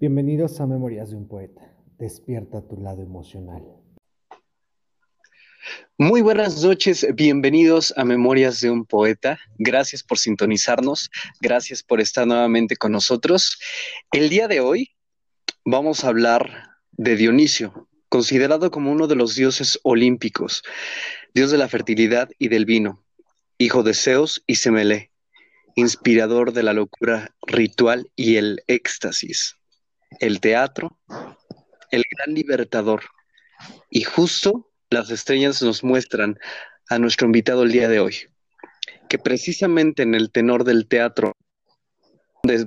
Bienvenidos a Memorias de un Poeta. Despierta tu lado emocional. Muy buenas noches, bienvenidos a Memorias de un Poeta. Gracias por sintonizarnos, gracias por estar nuevamente con nosotros. El día de hoy vamos a hablar de Dionisio, considerado como uno de los dioses olímpicos, dios de la fertilidad y del vino, hijo de Zeus y Semele, inspirador de la locura ritual y el éxtasis, el teatro, el gran libertador. Y justo las estrellas nos muestran a nuestro invitado el día de hoy, que precisamente en el tenor del teatro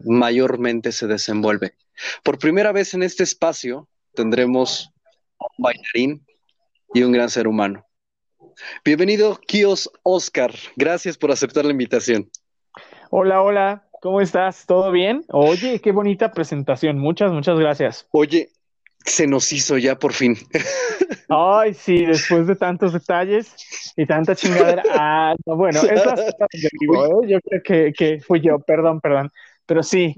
mayormente se desenvuelve. Por primera vez en este espacio tendremos un bailarín y un gran ser humano. Bienvenido, Kios Oscar. Gracias por aceptar la invitación. Hola, hola. ¿Cómo estás? ¿Todo bien? Oye, qué bonita presentación. Muchas, muchas gracias. Oye, se nos hizo ya por fin. Ay, sí, después de tantos detalles y tanta chingadera. Ah, no, bueno, es la ¿eh? yo creo que, que fui yo, perdón, perdón. Pero sí,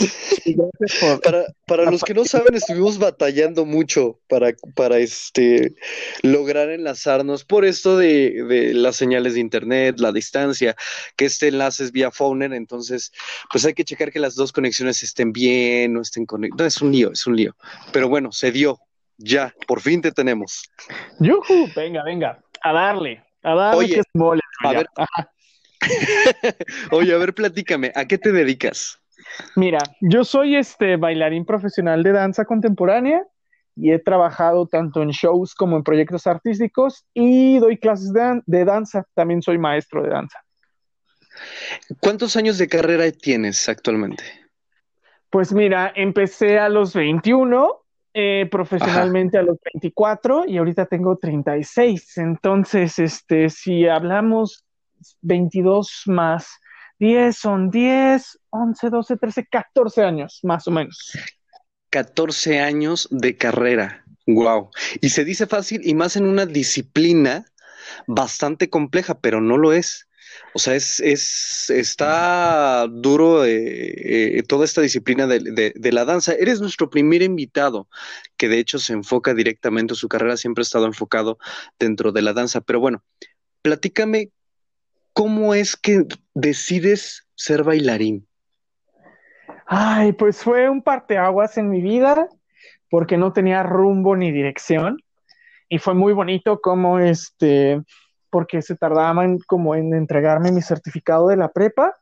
Para, los que no saben, estuvimos batallando mucho para, para este, lograr enlazarnos por esto de, las señales de internet, la distancia, que este enlace es vía Fowner, entonces pues hay que checar que las dos conexiones estén bien, no estén conectadas. es un lío, es un lío. Pero bueno, se dio, ya, por fin te tenemos. ¡Yuhu! Venga, venga, a darle, a darle Oye, a ver, Oye, a ver, platícame, ¿a qué te dedicas? Mira, yo soy este bailarín profesional de danza contemporánea y he trabajado tanto en shows como en proyectos artísticos y doy clases de, danza. También soy maestro de danza. ¿Cuántos años de carrera tienes actualmente? Pues mira, empecé a los 21, eh, profesionalmente a los 24 y ahorita tengo 36. Entonces, este, si hablamos 22 más 10 son 10, 11, 12, 13, 14 años, más o menos. 14 años de carrera. Wow. Y se dice fácil y más en una disciplina bastante compleja, pero no lo es. O sea, es, es está duro eh, eh, toda esta disciplina de, de, la danza. Eres nuestro primer invitado, que de hecho se enfoca directamente, su carrera siempre ha estado enfocado dentro de la danza. Pero bueno, platícame ¿cómo es que decides ser bailarín? Ay, pues fue un parteaguas en mi vida porque no tenía rumbo ni dirección y fue muy bonito como este porque se tardaban como en entregarme mi certificado de la prepa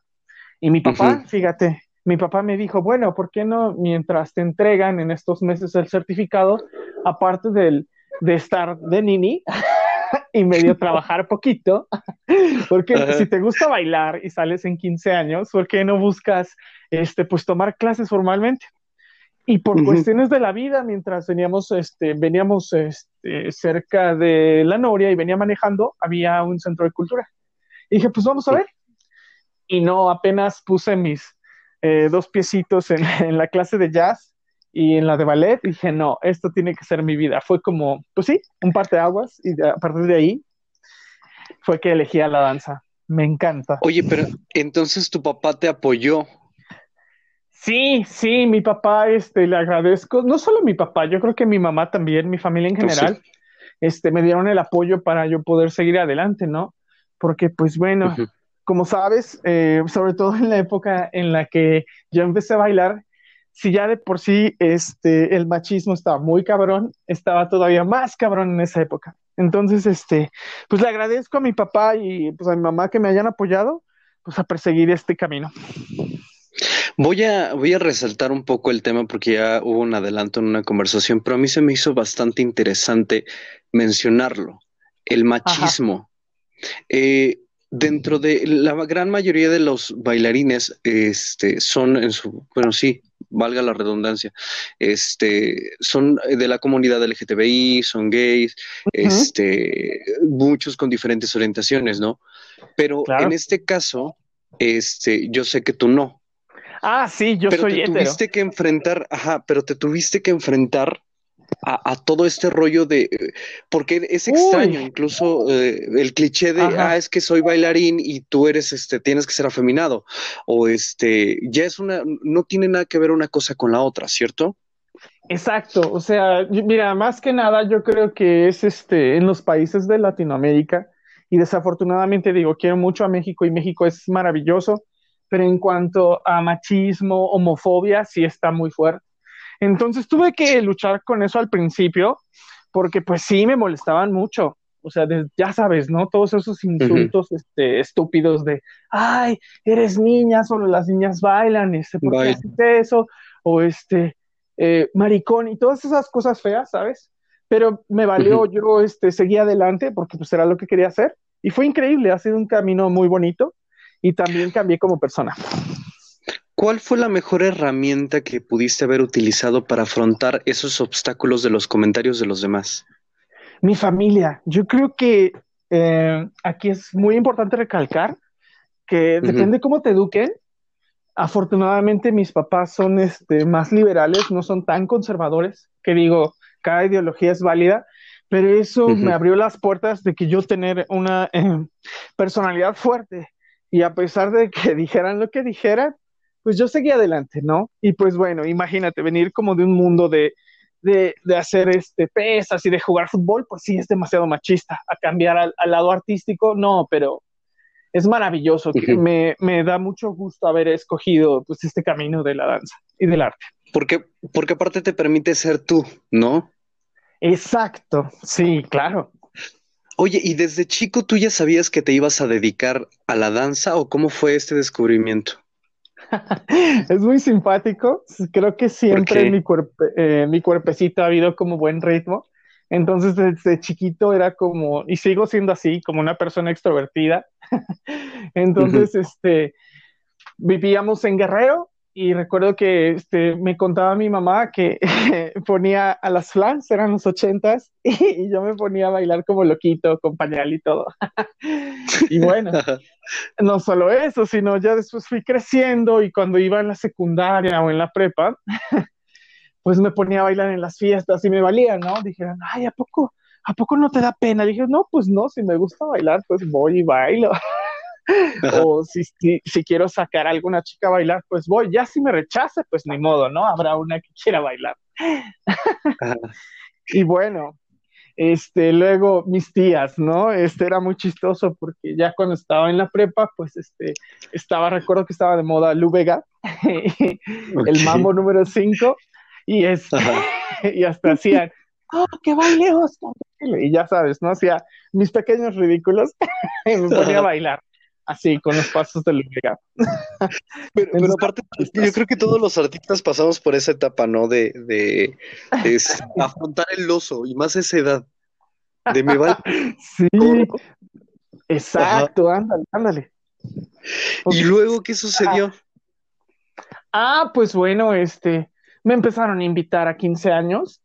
y mi papá, fíjate, mi papá me dijo, bueno, ¿por qué no mientras te entregan en estos meses el certificado, aparte del, de estar de nini, y medio trabajar poquito, porque si te gusta bailar y sales en 15 años, ¿por qué no buscas, este, pues tomar clases formalmente? Y por cuestiones de la vida, mientras veníamos, este, veníamos este, cerca de la Noria y venía manejando, había un centro de cultura. Y dije, pues vamos a ver. Y no, apenas puse mis eh, dos piecitos en, en la clase de jazz y en la de ballet dije, no, esto tiene que ser mi vida. Fue como, pues sí, un par de aguas y a partir de ahí fue que elegí a la danza. Me encanta. Oye, pero entonces tu papá te apoyó. Sí, sí, mi papá, este, le agradezco, no solo mi papá, yo creo que mi mamá también, mi familia en general, este, me dieron el apoyo para yo poder seguir adelante, ¿no? Porque, pues bueno, como sabes, eh, sobre todo en la época en la que yo empecé a bailar, si ya de por sí este, el machismo estaba muy cabrón, estaba todavía más cabrón en esa época. Entonces, este, pues le agradezco a mi papá y pues a mi mamá que me hayan apoyado, pues a perseguir este camino. Voy a, voy a resaltar un poco el tema porque ya hubo un adelanto en una conversación, pero a mí se me hizo bastante interesante mencionarlo, el machismo. Eh, dentro de la gran mayoría de los bailarines, este, son en su, bueno, sí, valga la redundancia, este, son de la comunidad LGTBI, son gays, este, muchos con diferentes orientaciones, ¿no? Pero en este caso, este, yo sé que tú no. Ah, sí, yo pero soy te tuviste que enfrentar, ajá, pero te tuviste que enfrentar a, todo este rollo de, porque es extraño incluso eh, el cliché de, ah, es que soy bailarín y tú eres, este, tienes que ser afeminado, o este, ya es una, no tiene nada que ver una cosa con la otra, ¿cierto? Exacto, o sea, mira, más que nada yo creo que es este en los países de Latinoamérica y desafortunadamente digo, quiero mucho a México y México es maravilloso, pero en cuanto a machismo, homofobia, sí está muy fuerte. Entonces tuve que luchar con eso al principio, porque pues sí me molestaban mucho. O sea, ya sabes, ¿no? Todos esos insultos este, estúpidos de, ay, eres niña, solo las niñas bailan, este, ¿por qué haces eso? O este, eh, maricón y todas esas cosas feas, ¿sabes? Pero me valió, yo este, seguí adelante porque pues era lo que quería hacer y fue increíble, ha sido un camino muy bonito y también cambié como persona. ¿Cuál fue la mejor herramienta que pudiste haber utilizado para afrontar esos obstáculos de los comentarios de los demás? Mi familia. Yo creo que eh, aquí es muy importante recalcar que depende cómo te eduquen, afortunadamente mis papás son este, más liberales, no son tan conservadores, que digo, cada ideología es válida, pero eso me abrió las puertas de que yo tener una eh, personalidad fuerte y a pesar de que dijeran lo que dijeran, pues yo seguí adelante, ¿no? Y pues bueno, imagínate, venir como de un mundo de, de, de hacer este, pesas y de jugar fútbol, pues sí, es demasiado machista. A cambiar al, al lado artístico, no, pero es maravilloso. me, me, da mucho gusto haber escogido pues, este camino de la danza y del arte. Porque, porque aparte te permite ser tú, ¿no? Exacto, sí, claro. Oye, ¿y desde chico tú ya sabías que te ibas a dedicar a la danza o cómo fue este descubrimiento? Es muy simpático. Creo que siempre mi, eh, mi cuerpecito ha habido como buen ritmo. Entonces, desde chiquito era como, y sigo siendo así, como una persona extrovertida. Entonces, este, vivíamos en Guerrero y recuerdo que este, me contaba mi mamá que ponía a las flans, eran los ochentas, y, yo me ponía a bailar como loquito, con pañal y todo. y bueno, no solo eso, sino ya después fui creciendo y cuando iba en la secundaria o en la prepa, pues me ponía a bailar en las fiestas y me valía, ¿no? Dijeron, ay, ¿a poco, ¿a poco no te da pena? Dije, no, pues no, si me gusta bailar, pues voy y bailo. O si, si, quiero sacar a alguna chica a bailar, pues voy. Ya si me rechace, pues ni modo, ¿no? Habrá una que quiera bailar. y bueno, este, luego mis tías, ¿no? Este era muy chistoso porque ya cuando estaba en la prepa, pues este, estaba, recuerdo que estaba de moda Lu Vega, el mambo número 5, y, es, y hasta hacían, ¡oh, que baile Oscar! Y ya sabes, ¿no? Hacía mis pequeños ridículos y me ponía a bailar así, con los pasos de Vega. Pero, pero, aparte, yo creo que todos los artistas pasamos por esa etapa, ¿no? De, de, afrontar el oso, y más esa edad. De me va. Sí. Exacto, ándale, ándale. ¿Y luego qué sucedió? Ah, pues bueno, este, me empezaron a invitar a 15 años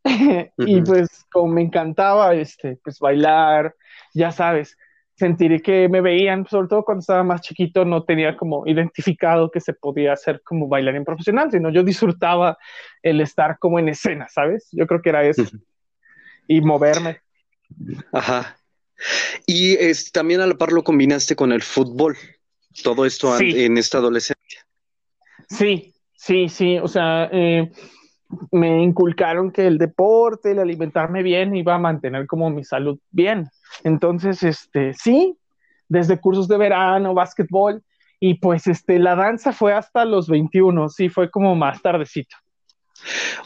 y pues como me encantaba, este, pues bailar, ya sabes, sentir que me veían, sobre todo cuando estaba más chiquito, no tenía como identificado que se podía hacer como bailarín profesional, sino yo disfrutaba el estar como en escena, ¿sabes? Yo creo que era eso. Y moverme. Ajá. Y es, también a la par lo combinaste con el fútbol, todo esto en esta adolescencia. Sí, sí, sí, o sea, eh, me inculcaron que el deporte, el alimentarme bien iba a mantener como mi salud bien. Entonces, este, sí, desde cursos de verano, básquetbol, y pues este, la danza fue hasta los 21, sí, fue como más tardecito.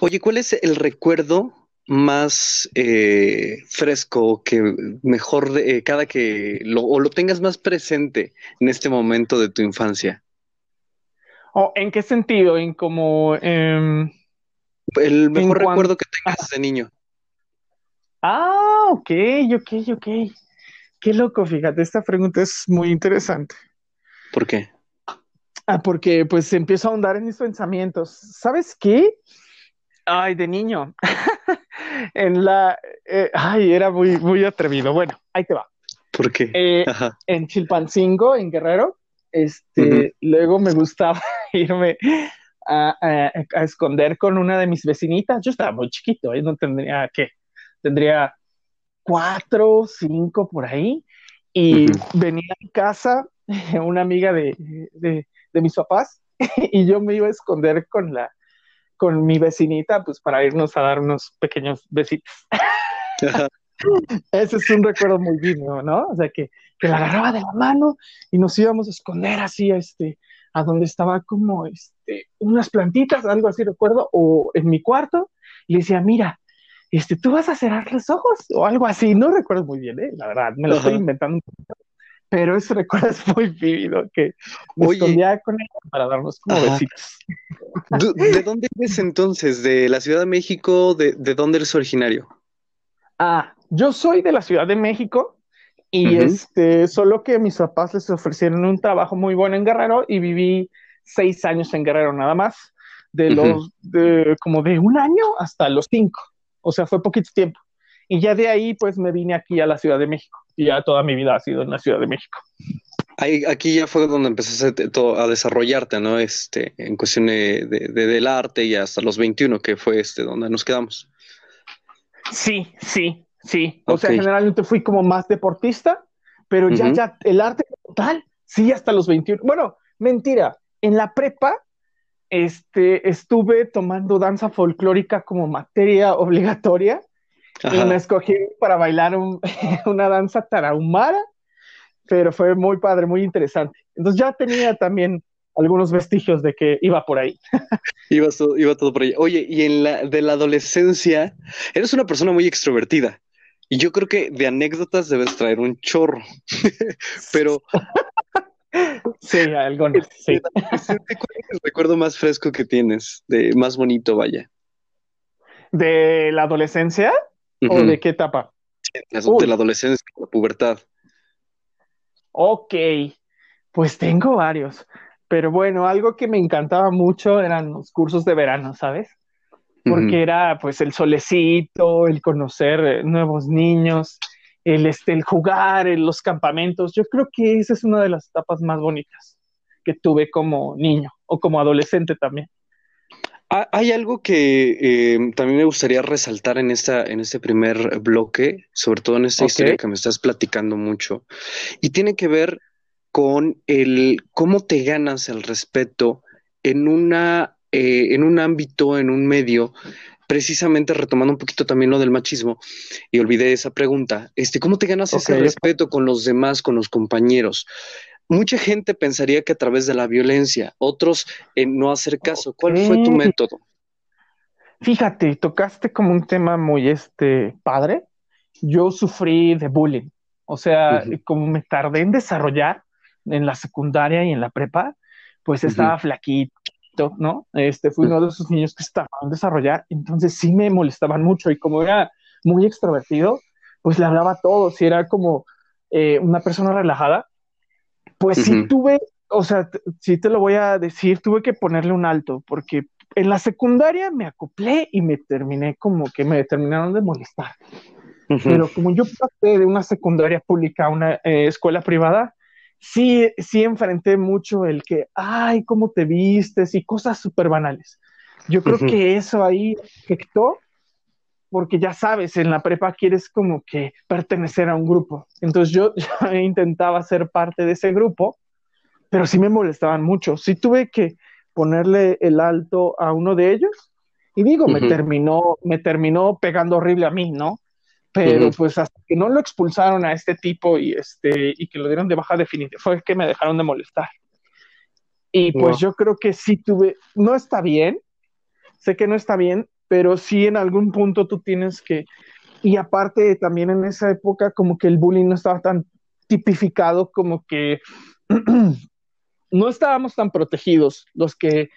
Oye, ¿cuál es el recuerdo más eh, fresco que mejor eh, cada que lo, o lo tengas más presente en este momento de tu infancia? ¿O ¿En qué sentido? ¿En como... Em, el mejor recuerdo que tengas de niño. Ah, ok, ok, ok. Qué loco, fíjate, esta pregunta es muy interesante. ¿Por qué? Ah, porque pues empiezo a ahondar en mis pensamientos. ¿Sabes qué? Ay, de niño. en la. Eh, ay, era muy, muy atrevido. Bueno, ahí te va. ¿Por qué? Eh, en Chilpancingo, en Guerrero, este, luego me gustaba irme a, esconder con una de mis vecinitas. Yo estaba muy chiquito, ¿eh? no tendría que, tendría cuatro, cinco por ahí, y venía a casa una amiga de, de, mis papás y yo me iba a esconder con la, con mi vecinita, pues para irnos a dar unos pequeños besitos. Ese es un recuerdo muy vivo, ¿no? O sea, que, que la agarraba de la mano y nos íbamos a esconder así, este, a donde estaba como, este, unas plantitas, algo así recuerdo, o en mi cuarto, y le decía, mira, este, tú vas a cerrar los ojos, o algo así, no recuerdo muy bien, ¿eh? La verdad, me lo estoy inventando pero ese recuerdo es muy vívido, que me escondía con ella para darnos como besitos. ¿De dónde eres entonces? ¿De la Ciudad de México? ¿De, de dónde eres originario? Ah, yo soy de la Ciudad de México y este, solo que mis papás les ofrecieron un trabajo muy bueno en Guerrero y viví seis años en Guerrero nada más, de los, de, como de un año hasta los cinco, o sea, fue poquito tiempo. Y ya de ahí, pues me vine aquí a la Ciudad de México y ya toda mi vida ha sido en la Ciudad de México. Ahí, aquí ya fue donde empezaste a desarrollarte, ¿no? Este, en cuestión de, del arte y hasta los 21, que fue este, donde nos quedamos. Sí, sí, sí. O sea, generalmente fui como más deportista, pero ya, ya, el arte total, sí, hasta los 21. Bueno, mentira, en la prepa, este, estuve tomando danza folclórica como materia obligatoria y me escogí para bailar una danza tarahumara, pero fue muy padre, muy interesante. Entonces ya tenía también algunos vestigios de que iba por ahí. iba, todo, iba todo por ahí. Oye, y en la de la adolescencia, eres una persona muy extrovertida. Y yo creo que de anécdotas debes traer un chorro. pero. sí, algunas. Sí. ¿Cuál es el recuerdo más fresco que tienes? De más bonito, vaya. ¿De la adolescencia? ¿O de qué etapa? de la adolescencia, la pubertad. Ok, pues tengo varios. Pero bueno, algo que me encantaba mucho eran los cursos de verano, ¿sabes? Porque era pues el solecito, el conocer eh, nuevos niños, el, este, el jugar en los campamentos. Yo creo que esa es una de las etapas más bonitas que tuve como niño o como adolescente también. Hay algo que eh, también me gustaría resaltar en, esta, en este primer bloque, sobre todo en esta historia que me estás platicando mucho, y tiene que ver con el cómo te ganas el respeto en, una, eh, en un ámbito, en un medio, precisamente retomando un poquito también lo del machismo, y olvidé esa pregunta, este, ¿cómo te ganas ese respeto con los demás, con los compañeros? Mucha gente pensaría que a través de la violencia, otros en no hacer caso. ¿Cuál fue tu método? Fíjate, tocaste como un tema muy este padre. Yo sufrí de bullying. O sea, como me tardé en desarrollar en la secundaria y en la prepa, pues estaba flaquito, ¿no? Este fui uno de esos niños que estaban desarrollar, entonces sí me molestaban mucho y como era muy extrovertido, pues le hablaba a todos y era como eh, una persona relajada, pues sí tuve, o sea, sí te lo voy a decir, tuve que ponerle un alto, porque en la secundaria me acoplé y me terminé como que me terminaron de molestar. Pero como yo pasé de una secundaria pública a una eh, escuela privada, sí, sí enfrenté mucho el que, ay, cómo te vistes y cosas súper banales. Yo creo que eso ahí afectó porque ya sabes, en la prepa quieres como que pertenecer a un grupo. Entonces yo ya intentaba ser parte de ese grupo, pero sí me molestaban mucho. Sí tuve que ponerle el alto a uno de ellos y digo, me terminó me terminó pegando horrible a mí, ¿no? Pero pues hasta que no lo expulsaron a este tipo y este y que lo dieron de baja definitiva fue que me dejaron de molestar. Y pues yo creo que sí tuve, no está bien, sé que no está bien, pero sí en algún punto tú tienes que, y aparte también en esa época como que el bullying no estaba tan tipificado como que no estábamos tan protegidos los que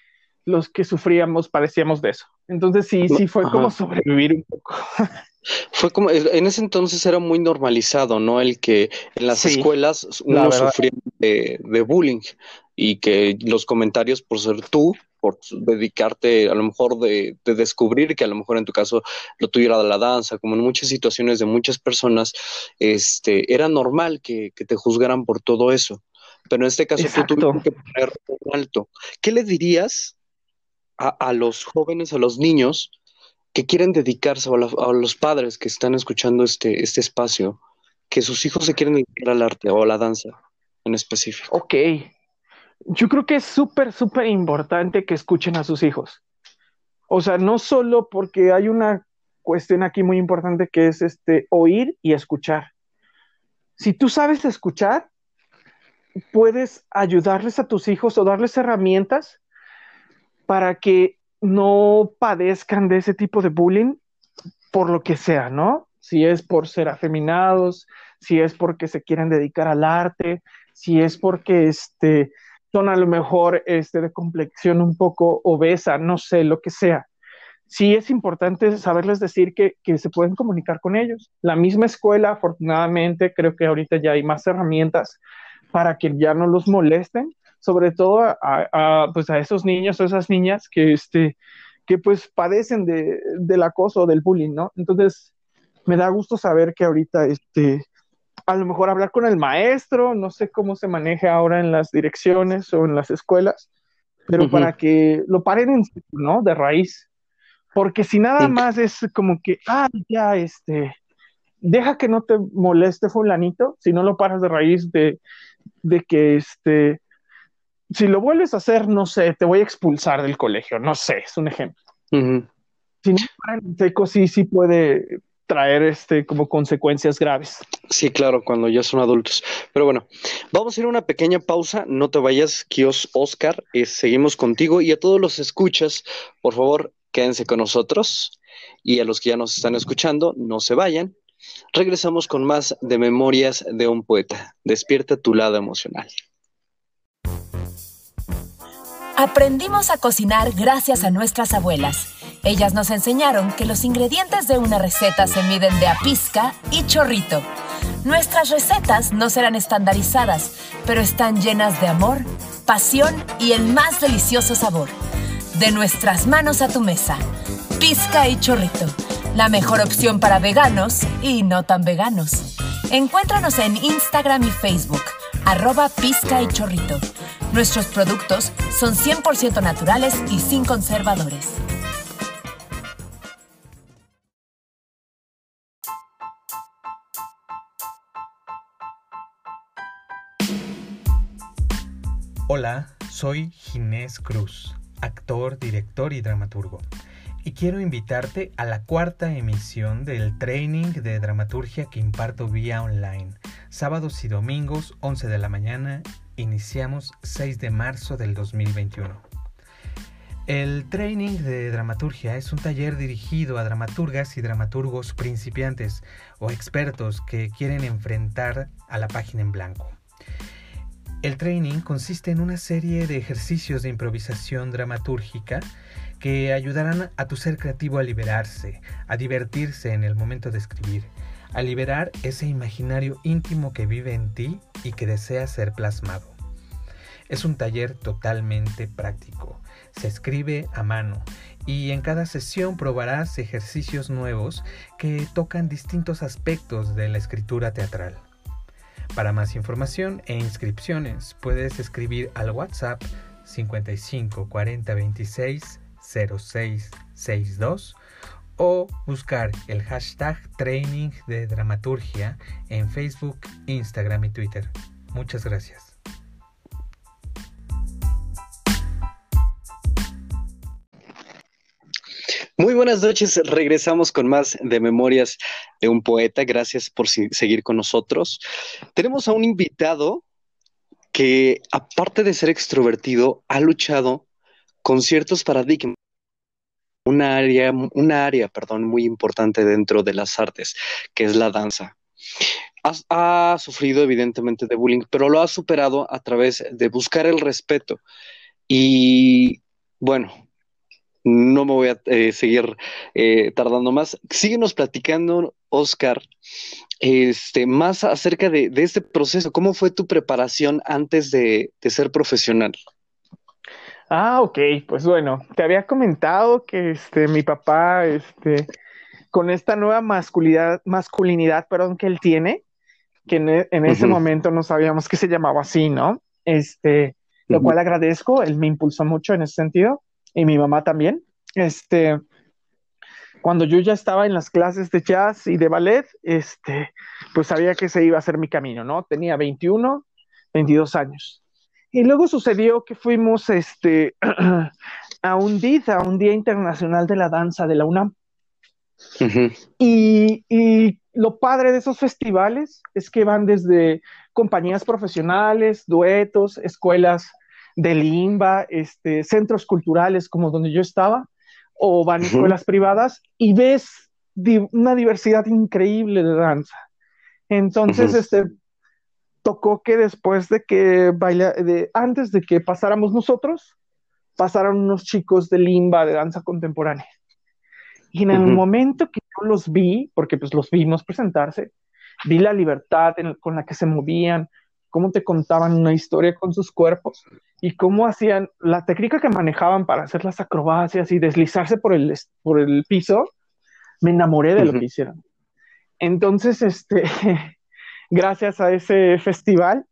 los que sufríamos parecíamos de eso. Entonces sí, sí fue como sobrevivir un poco. Fue como, en ese entonces era muy normalizado, ¿no? El que en las escuelas uno sufría de, de, bullying y que los comentarios por ser tú por dedicarte a lo mejor de, descubrir que a lo mejor en tu caso lo tuviera de la danza, como en muchas situaciones de muchas personas, este, era normal que, te juzgaran por todo eso. Pero en este caso tú tuviste que poner un alto. ¿Qué le dirías a, los jóvenes, a los niños que quieren dedicarse, a, los padres que están escuchando este, este espacio, que sus hijos se quieren dedicar al arte o a la danza en específico? Ok, yo creo que es súper, súper importante que escuchen a sus hijos. O sea, no solo porque hay una cuestión aquí muy importante que es este oír y escuchar. Si tú sabes escuchar, puedes ayudarles a tus hijos o darles herramientas para que no padezcan de ese tipo de bullying por lo que sea, ¿no? Si es por ser afeminados, si es porque se quieren dedicar al arte, si es porque este, son a lo mejor este, de complexión un poco obesa, no sé, lo que sea. Sí es importante saberles decir que, que se pueden comunicar con ellos. La misma escuela, afortunadamente, creo que ahorita ya hay más herramientas para que ya no los molesten, sobre todo a, a, pues a esos niños o esas niñas que, este, que pues padecen de, del acoso, del bullying, ¿no? Entonces, me da gusto saber que ahorita, este, a lo mejor hablar con el maestro, no sé cómo se maneja ahora en las direcciones o en las escuelas, pero uh -huh. para que lo paren en, ¿no? De raíz. Porque si nada sí. más es como que, ah, ya, este, deja que no te moleste fulanito, si no lo paras de raíz de, de que, este, si lo vuelves a hacer, no sé, te voy a expulsar del colegio, no sé, es un ejemplo. Uh -huh. Si no paran en seco, sí, sí puede traer este como consecuencias graves. Sí, claro, cuando ya son adultos. Pero bueno, vamos a ir a una pequeña pausa. No te vayas, Kios Oscar. Eh, seguimos contigo y a todos los escuchas, por favor, quédense con nosotros. Y a los que ya nos están escuchando, no se vayan. Regresamos con más de Memorias de un Poeta. Despierta tu lado emocional. Aprendimos a cocinar gracias a nuestras abuelas. Ellas nos enseñaron que los ingredientes de una receta se miden de a pizca y chorrito. Nuestras recetas no serán estandarizadas, pero están llenas de amor, pasión y el más delicioso sabor. De nuestras manos a tu mesa. Pizca y chorrito. La mejor opción para veganos y no tan veganos. Encuéntranos en Instagram y Facebook, arroba pizca y chorrito. Nuestros productos son 100% naturales y sin conservadores. Hola, soy Ginés Cruz, actor, director y dramaturgo. Y quiero invitarte a la cuarta emisión del training de dramaturgia que imparto vía online. Sábados y domingos, 11 de la mañana, iniciamos 6 de marzo del 2021. El training de dramaturgia es un taller dirigido a dramaturgas y dramaturgos principiantes o expertos que quieren enfrentar a la página en blanco. El training consiste en una serie de ejercicios de improvisación dramatúrgica que ayudarán a tu ser creativo a liberarse, a divertirse en el momento de escribir, a liberar ese imaginario íntimo que vive en ti y que desea ser plasmado. Es un taller totalmente práctico, se escribe a mano y en cada sesión probarás ejercicios nuevos que tocan distintos aspectos de la escritura teatral. Para más información e inscripciones puedes escribir al WhatsApp 55 40 26 06 62 o buscar el hashtag training de dramaturgia en Facebook, Instagram y Twitter. Muchas gracias. Muy buenas noches, regresamos con más de Memorias de un Poeta. Gracias por seguir con nosotros. Tenemos a un invitado que, aparte de ser extrovertido, ha luchado con ciertos paradigmas. Una área, una área, perdón, muy importante dentro de las artes, que es la danza. Ha, ha sufrido evidentemente de bullying, pero lo ha superado a través de buscar el respeto. Y bueno, no me voy a eh, seguir eh, tardando más. Síguenos platicando, Oscar, este, más acerca de, de, este proceso. ¿Cómo fue tu preparación antes de, de, ser profesional? Ah, ok, pues bueno, te había comentado que este, mi papá, este, con esta nueva masculinidad, masculinidad perdón, que él tiene, que en, en ese uh -huh. momento no sabíamos que se llamaba así, ¿no? Este, lo uh -huh. cual agradezco, él me impulsó mucho en ese sentido y mi mamá también. Este, cuando yo ya estaba en las clases de jazz y de ballet, este, pues sabía que se iba a hacer mi camino, ¿no? Tenía 21, 22 años. Y luego sucedió que fuimos este, a un DID, a un Día Internacional de la Danza de la UNAM. y, y, lo padre de esos festivales es que van desde compañías profesionales, duetos, escuelas de limba, este, centros culturales como donde yo estaba, o van a escuelas privadas y ves una diversidad increíble de danza. Entonces, este, tocó que después de que baila, de, antes de que pasáramos nosotros, pasaron unos chicos de limba de danza contemporánea. Y en el momento que yo los vi, porque pues los vimos presentarse, vi la libertad con la que se movían, cómo te contaban una historia con sus cuerpos y cómo hacían la técnica que manejaban para hacer las acrobacias y deslizarse por el, por el piso, me enamoré de lo que hicieron. Entonces, este, gracias a ese festival,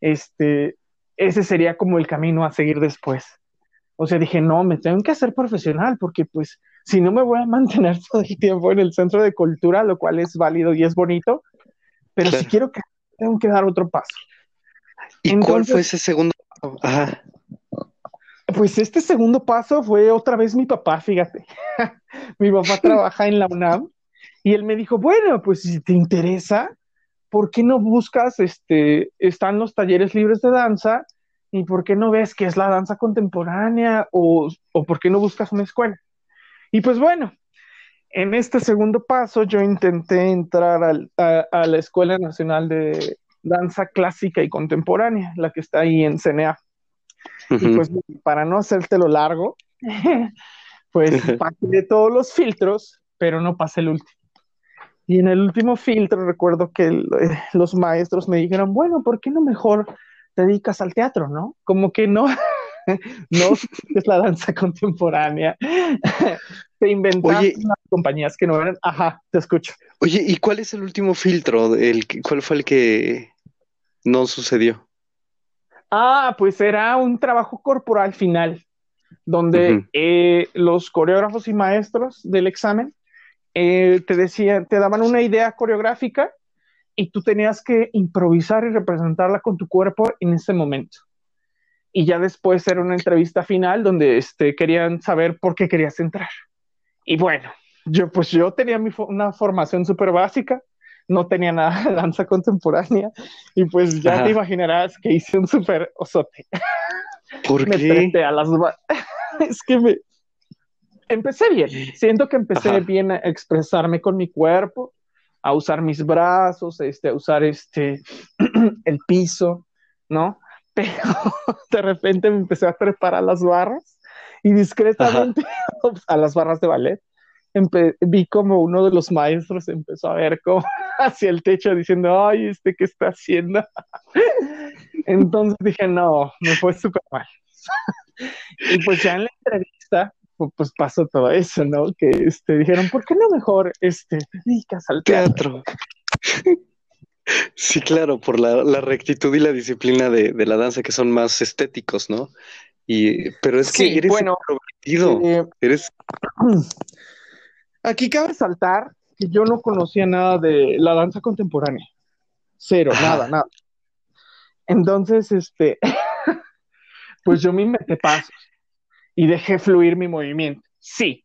este, ese sería como el camino a seguir después. O sea, dije, no, me tengo que hacer profesional porque pues si no me voy a mantener todo el tiempo en el centro de cultura, lo cual es válido y es bonito, pero si quiero que tengo que dar otro paso. ¿Y cuál fue ese segundo paso? Ajá. Pues este segundo paso fue otra vez mi papá, fíjate. mi papá trabaja en la UNAM y él me dijo, bueno, pues si te interesa, ¿por qué no buscas, este, están los talleres libres de danza y por qué no ves qué es la danza contemporánea o, o por qué no buscas una escuela? Y pues bueno, en este segundo paso yo intenté entrar a la Escuela Nacional de, danza clásica y contemporánea, la que está ahí en CNA. Y pues para no hacértelo largo, pues pasé todos los filtros, pero no pasé el último. Y en el último filtro recuerdo que eh, los maestros me dijeron, bueno, ¿por qué no mejor te dedicas al teatro, no? Como que no, no es la danza contemporánea. te inventaste unas compañías que no eran, ajá, te escucho. Oye, ¿y cuál es el último filtro? El, ¿Cuál fue el que no sucedió? Ah, pues era un trabajo corporal final, donde eh, los coreógrafos y maestros del examen eh, te decían, te daban una idea coreográfica y tú tenías que improvisar y representarla con tu cuerpo en ese momento. Y ya después era una entrevista final donde este, querían saber por qué querías entrar. Y bueno, yo pues yo tenía una formación súper básica, no tenía nada de danza contemporánea y pues ya te imaginarás que hice un súper osote. ¿Por qué? a las... es que me... Empecé bien, siento que empecé bien a expresarme con mi cuerpo, a usar mis brazos, este, a usar este, el piso, ¿no? Pero de repente me empecé a trepar a las barras y discretamente a las barras de ballet vi como uno de los maestros empezó a ver como hacia el techo diciendo, ay, ¿este qué está haciendo? Entonces dije, no, me fue súper mal. y pues ya en la entrevista, pues pasó todo eso, ¿no? Que este, dijeron, ¿por qué no mejor este, te dedicas al teatro? Sí, claro, por la, rectitud y la disciplina de, la danza que son más estéticos, ¿no? Y, pero es que eres bueno, eh, eres Aquí cabe saltar que yo no conocía nada de la danza contemporánea. Cero, nada, nada. Entonces, este, pues yo me metí pasos y dejé fluir mi movimiento. Sí,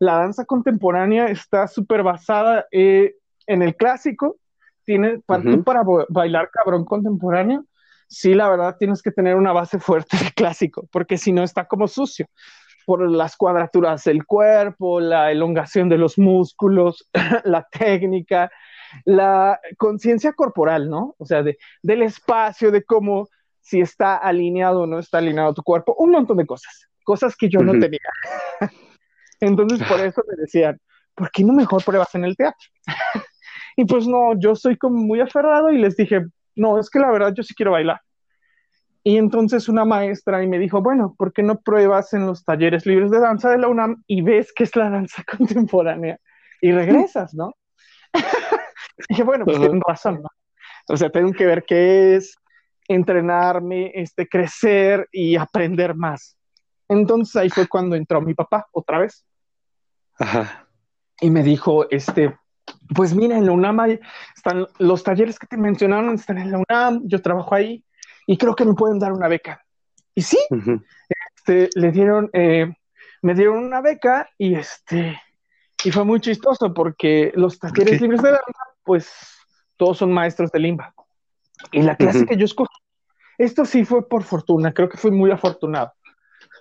la danza contemporánea está súper basada eh, en el clásico. Tiene, para, para bailar cabrón contemporáneo, sí, la verdad tienes que tener una base fuerte de clásico, porque si no está como sucio por las cuadraturas del cuerpo, la elongación de los músculos, la técnica, la conciencia corporal, ¿no? O sea, de, del espacio, de cómo si está alineado o no está alineado tu cuerpo, un montón de cosas, cosas que yo no tenía. Entonces, por eso me decían, ¿por qué no mejor pruebas en el teatro? y pues no, yo soy como muy aferrado y les dije, no, es que la verdad yo sí quiero bailar. Y entonces una maestra y me dijo, bueno, ¿por qué no pruebas en los talleres libres de danza de la UNAM y ves qué es la danza contemporánea y regresas, ¿no? dije, bueno, pues tienen razón, ¿no? O sea, tengo que ver qué es entrenarme, este, crecer y aprender más. Entonces ahí fue cuando entró mi papá otra vez. Ajá. Y me dijo, este, pues mira, en la UNAM están los talleres que te mencionaron, están en la UNAM, yo trabajo ahí y creo que me pueden dar una beca. Y sí, este, le dieron, eh, me dieron una beca y este, y fue muy chistoso porque los talleres libres de danza, pues todos son maestros de limba. Y la clase que yo escogí, esto sí fue por fortuna, creo que fui muy afortunado,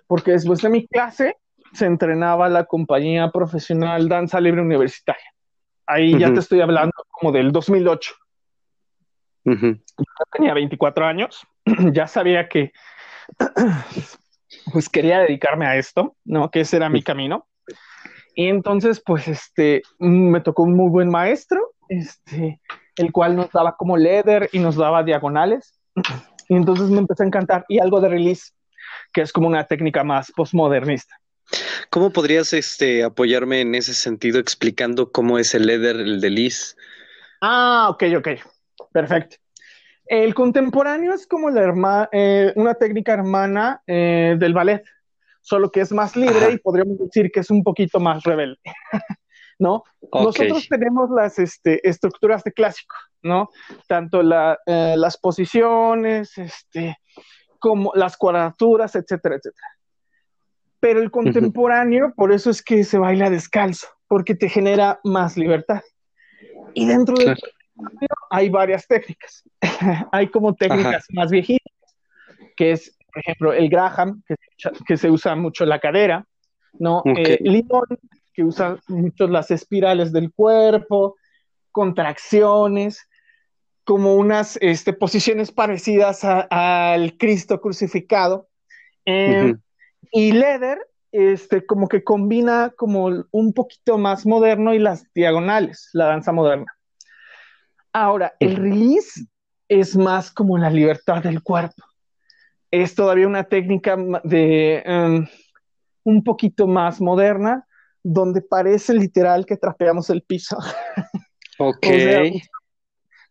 porque después de mi clase se entrenaba la compañía profesional Danza Libre Universitaria. Ahí ya te estoy hablando como del 2008. Yo tenía 24 años, ya sabía que pues quería dedicarme a esto, ¿no? Que ese era mi camino. Y entonces, pues, este, me tocó un muy buen maestro, este, el cual nos daba como leather y nos daba diagonales. Y entonces me empezó a encantar. Y algo de release, que es como una técnica más postmodernista. ¿Cómo podrías este, apoyarme en ese sentido explicando cómo es el leather, el de Liz? Ah, ok, ok. Perfecto. El contemporáneo es como la eh, una técnica hermana eh, del ballet, solo que es más libre y podríamos decir que es un poquito más rebelde, ¿no? Nosotros tenemos las este, estructuras de clásico, ¿no? Tanto eh, las posiciones, este, como las cuadraturas, etcétera, etcétera. Pero el contemporáneo, por eso es que se baila descalzo, porque te genera más libertad. Y dentro de hay varias técnicas. hay como técnicas más viejitas, que es, por ejemplo, el Graham, que, se usa mucho la cadera, ¿no? Eh, limón, que usa mucho las espirales del cuerpo, contracciones, como unas este, posiciones parecidas al Cristo crucificado. Eh, y Leder, este, como que combina como un poquito más moderno y las diagonales, la danza moderna. Ahora, el release es más como la libertad del cuerpo. Es todavía una técnica de em, un poquito más moderna, donde parece literal que trapeamos el piso. Ok.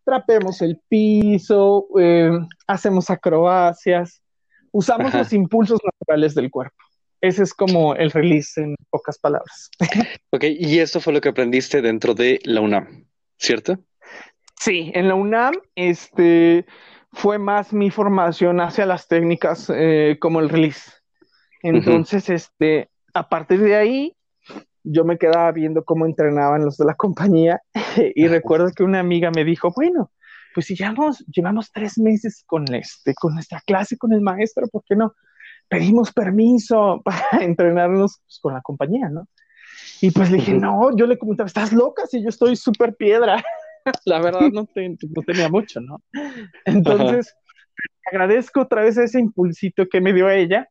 Trapeamos el piso, em, hacemos acrobacias, usamos los impulsos naturales del cuerpo. Ese es como el release en pocas palabras. Ok, y eso fue lo que aprendiste dentro de la UNAM, ¿cierto? Sí, en la UNAM este, fue más mi formación hacia las técnicas eh, como el release. Entonces, este, a partir de ahí, yo me quedaba viendo cómo entrenaban los de la compañía y recuerdo que una amiga me dijo, bueno, pues si llevamos, llevamos tres meses con, este, con nuestra clase, con el maestro, ¿por qué no? Pedimos permiso para entrenarnos pues, con la compañía, ¿no? Y pues le dije, no, yo le comentaba, estás loca si yo estoy súper piedra. la verdad no, tenía mucho, ¿no? Entonces, agradezco otra vez ese impulsito que me dio ella.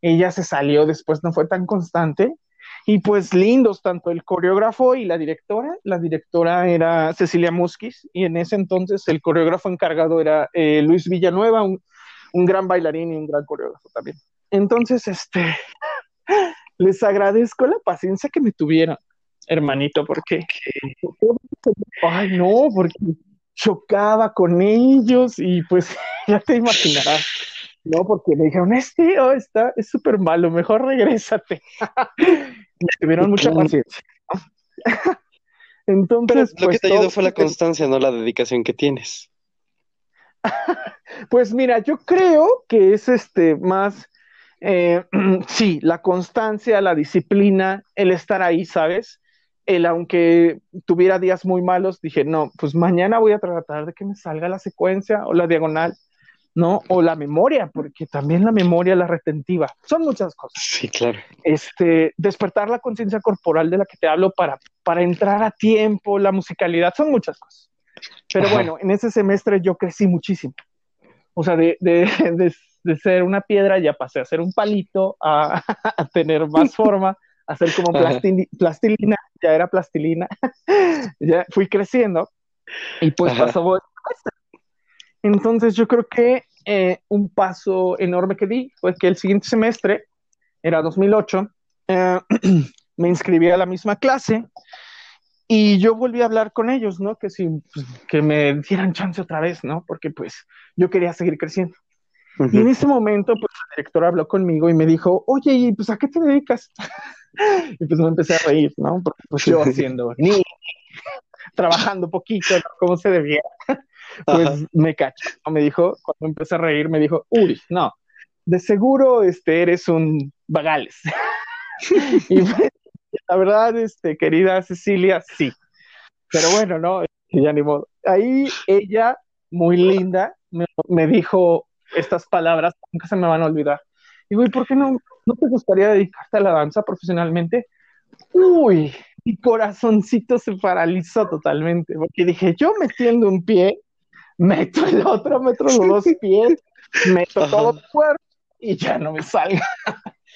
Ella se salió después, no fue tan constante. Y pues lindos, tanto el coreógrafo y la directora. La directora era Cecilia Musquiz y en ese entonces el coreógrafo encargado era eh, Luis Villanueva, un, un gran bailarín y un gran coreógrafo también. Entonces, este, les agradezco la paciencia que me tuvieron hermanito, porque, ay no, porque chocaba con ellos y pues ya te imaginarás, ¿no? Porque me dijeron, este oh, está, es súper malo, mejor regrésate. me tuvieron mucha paciencia. Entonces, lo que pues, te ayudó fue la constancia, no la dedicación que tienes. pues mira, yo creo que es este más, eh, sí, la constancia, la disciplina, el estar ahí, ¿sabes? él, aunque tuviera días muy malos, dije, no, pues mañana voy a tratar de que me salga la secuencia o la diagonal, ¿no? O la memoria, porque también la memoria, la retentiva, son muchas cosas. Sí, claro. Este, despertar la conciencia corporal de la que te hablo para, para entrar a tiempo, la musicalidad, son muchas cosas. Pero bueno, en ese semestre yo crecí muchísimo. O sea, de, de, de, ser una piedra ya pasé a ser un palito, a, a tener más forma hacer como plastilina, ya era plastilina, ya fui creciendo y pues pasó. Entonces yo creo que eh, un paso enorme que di fue que el siguiente semestre, era 2008, eh, me inscribí a la misma clase y yo volví a hablar con ellos, ¿no? Que si pues, que me dieran chance otra vez, ¿no? Porque pues yo quería seguir creciendo. Y en ese momento, pues la directora habló conmigo y me dijo, oye, ¿y pues a qué te dedicas? y pues me empecé a reír, ¿no? Porque pues yo haciendo ni trabajando poquito, como se debía, pues me cacho. Me dijo, cuando empecé a reír, me dijo, uy, no, de seguro este, eres un vagales. y la verdad, este, querida Cecilia, sí. Pero bueno, no, ya ni modo. Ahí ella, muy linda, me, dijo estas palabras, nunca se me van a olvidar. Digo, ¿y por qué no, no te gustaría dedicarte a la danza profesionalmente? Uy, mi corazoncito se paralizó totalmente, porque dije, yo metiendo un pie, meto el otro, meto los dos pies, meto todo el cuerpo y ya no me salga.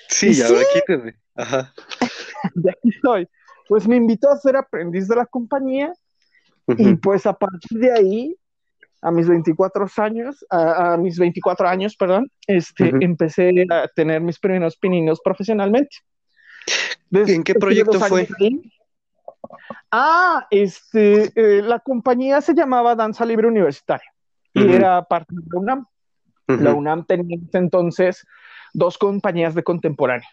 Sí, ya, quíteme. Ajá. de aquí estoy. Pues me invitó a ser aprendiz de la compañía y pues a partir de ahí, a mis 24 años, a, mis 24 años, perdón, este, empecé a tener mis primeros pininos profesionalmente. ¿En qué proyecto fue? Ah, este, eh, la compañía se llamaba Danza Libre Universitaria y era parte de la UNAM. La UNAM tenía entonces dos compañías de contemporáneo.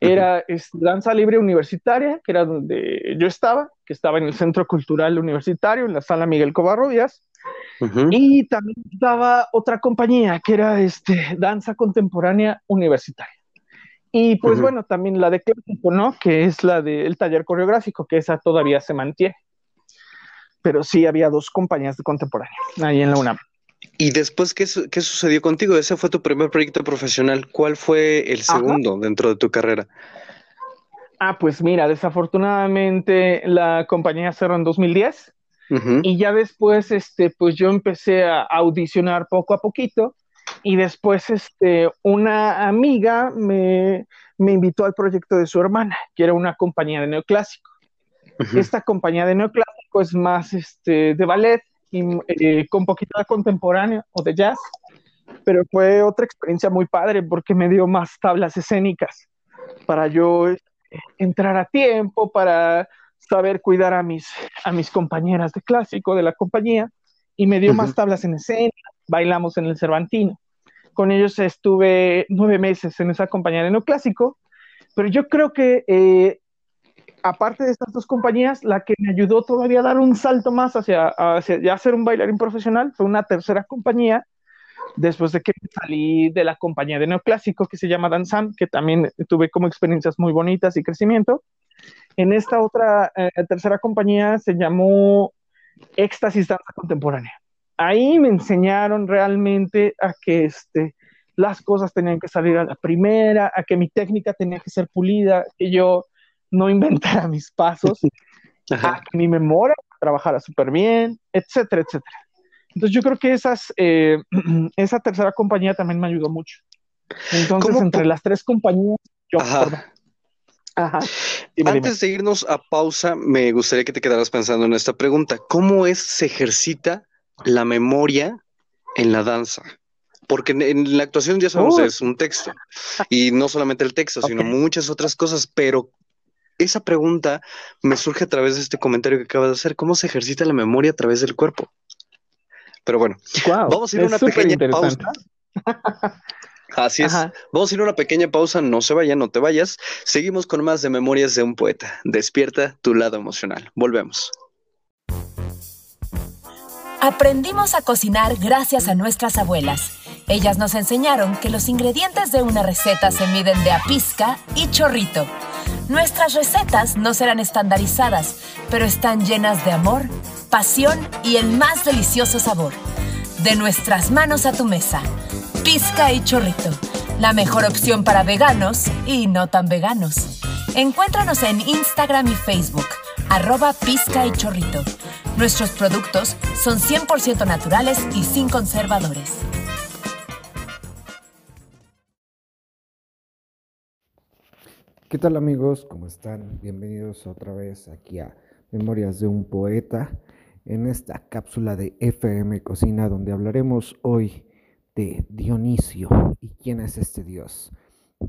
Era Danza Libre Universitaria, que era donde yo estaba, que estaba en el Centro Cultural Universitario, en la sala Miguel Covarrubias. Y también estaba otra compañía, que era este, Danza Contemporánea Universitaria. Y pues bueno, también la de clásico, ¿no? Que es la del taller coreográfico, que esa todavía se mantiene. Pero sí había dos compañías de contemporánea ahí en la UNAM. ¿Y después qué, qué, sucedió contigo? Ese fue tu primer proyecto profesional. ¿Cuál fue el segundo dentro de tu carrera? Ah, pues mira, desafortunadamente la compañía cerró en 2010 y ya después, este, pues yo empecé a audicionar poco a poquito y después, este, una amiga me, me invitó al proyecto de su hermana, que era una compañía de neoclásico. Esta compañía de neoclásico es más, este, de ballet y eh, con poquito de contemporáneo o de jazz, pero fue otra experiencia muy padre porque me dio más tablas escénicas para yo eh, entrar a tiempo, para saber cuidar a mis, a mis compañeras de clásico de la compañía y me dio más tablas en escena, bailamos en el Cervantino. Con ellos estuve nueve meses en esa compañía de neoclásico, pero yo creo que eh, aparte de estas dos compañías, la que me ayudó todavía a dar un salto más hacia, hacia un bailarín profesional fue una tercera compañía, después de que salí de la compañía de neoclásico que se llama Danzam, que también tuve como experiencias muy bonitas y crecimiento. En esta otra eh, tercera compañía se llamó Éxtasis Danza Contemporánea. Ahí me enseñaron realmente a que este, las cosas tenían que salir a la primera, a que mi técnica tenía que ser pulida, que yo no inventara mis pasos, a que mi memoria trabajara súper bien, etcétera, etcétera. Entonces yo creo que esas, eh, esa tercera compañía también me ayudó mucho. Entonces, entre las tres compañías, yo... Ajá. Ajá. Antes de irnos a pausa, me gustaría que te quedaras pensando en esta pregunta. ¿Cómo es se ejercita la memoria en la danza? Porque en, la actuación ya sabemos, es un texto. Y no solamente el texto, sino muchas otras cosas, pero esa pregunta me surge a través de este comentario que acabas de hacer. ¿Cómo se ejercita la memoria a través del cuerpo? Pero bueno, vamos a ir a una pequeña pausa. Así es. Vamos a ir a una pequeña pausa. No se vayan, no te vayas. Seguimos con más de Memorias de un Poeta. Despierta tu lado emocional. Volvemos. Aprendimos a cocinar gracias a nuestras abuelas. Ellas nos enseñaron que los ingredientes de una receta se miden de a pizca y chorrito. Nuestras recetas no serán estandarizadas, pero están llenas de amor, pasión y el más delicioso sabor. De nuestras manos a tu mesa. Pizca y chorrito. La mejor opción para veganos y no tan veganos. Encuéntranos en Instagram y Facebook, arroba pizca y chorrito. Nuestros productos son 100% naturales y sin conservadores. ¿Qué tal amigos? ¿Cómo están? Bienvenidos otra vez aquí a Memorias de un Poeta en esta cápsula de FM Cocina donde hablaremos hoy de Dionisio y quién es este dios,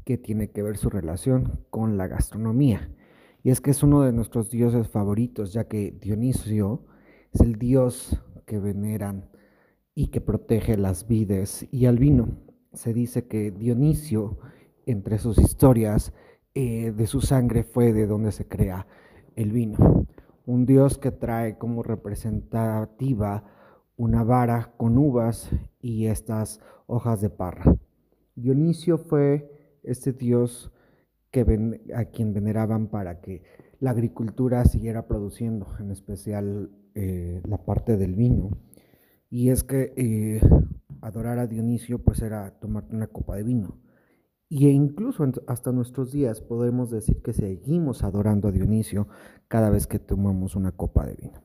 qué tiene que ver su relación con la gastronomía. Y es que es uno de nuestros dioses favoritos ya que Dionisio es el dios que veneran y que protege las vides y al vino. Se dice que Dionisio, entre sus historias, eh, de su sangre fue de donde se crea el vino. Un dios que trae como representativa una vara con uvas y estas hojas de parra. Dionisio fue este dios que a quien veneraban para que la agricultura siguiera produciendo, en especial eh, la parte del vino. Y es que eh, adorar a Dionisio pues era tomarte una copa de vino. Y incluso hasta nuestros días podemos decir que seguimos adorando a Dionisio cada vez que tomamos una copa de vino.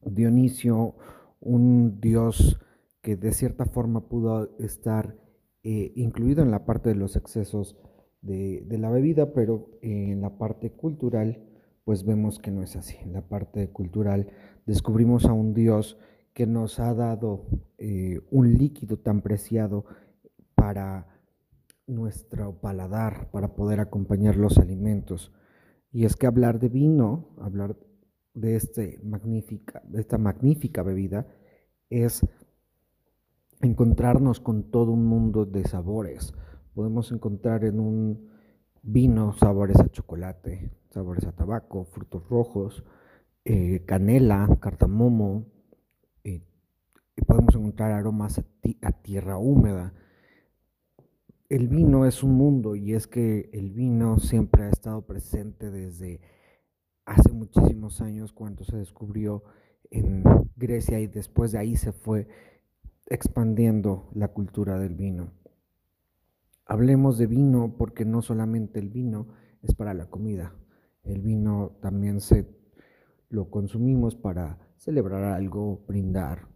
Dionisio, un dios que de cierta forma pudo estar eh, incluido en la parte de los excesos de, la bebida, pero en la parte cultural, pues vemos que no es así. En la parte cultural descubrimos a un Dios que nos ha dado eh, un líquido tan preciado para nuestro paladar, para poder acompañar los alimentos. Y es que hablar de vino, hablar de, este magnífica, de esta magnífica bebida, es encontrarnos con todo un mundo de sabores, podemos encontrar en un vino sabores a chocolate, sabores a tabaco, frutos rojos, eh, canela, cardamomo, eh, podemos encontrar aromas a, tierra húmeda. El vino es un mundo y es que el vino siempre ha estado presente desde hace muchísimos años cuando se descubrió en Grecia y después de ahí se fue expandiendo la cultura del vino. Hablemos de vino porque no solamente el vino es para la comida, el vino también se lo consumimos para celebrar algo, brindar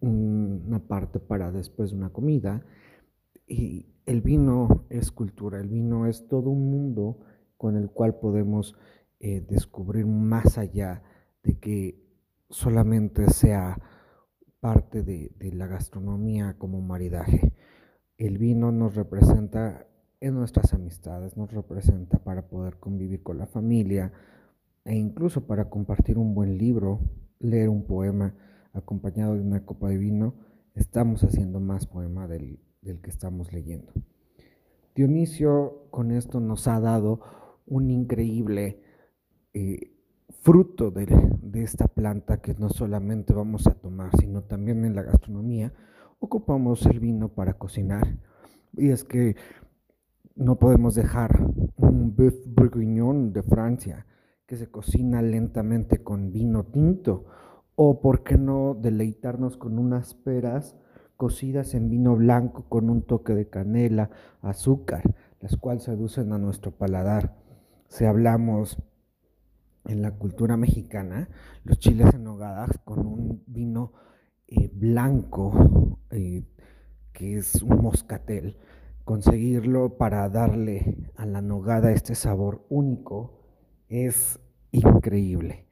una parte para después de una comida. Y el vino es cultura, el vino es todo un mundo con el cual podemos eh, descubrir más allá de que solamente sea parte de la gastronomía como maridaje. El vino nos representa en nuestras amistades, nos representa para poder convivir con la familia e incluso para compartir un buen libro, leer un poema acompañado de una copa de vino, estamos haciendo más poema del, que estamos leyendo. Dionisio con esto nos ha dado un increíble eh, fruto de, de, esta planta que no solamente vamos a tomar, sino también en la gastronomía ocupamos el vino para cocinar. Y es que no podemos dejar un bœuf bourguignon de Francia que se cocina lentamente con vino tinto. O por qué no deleitarnos con unas peras cocidas en vino blanco con un toque de canela, azúcar, las cuales seducen a nuestro paladar. Si hablamos en la cultura mexicana, los chiles en nogadas con un vino eh, blanco, eh, que es un moscatel, conseguirlo para darle a la nogada este sabor único es increíble.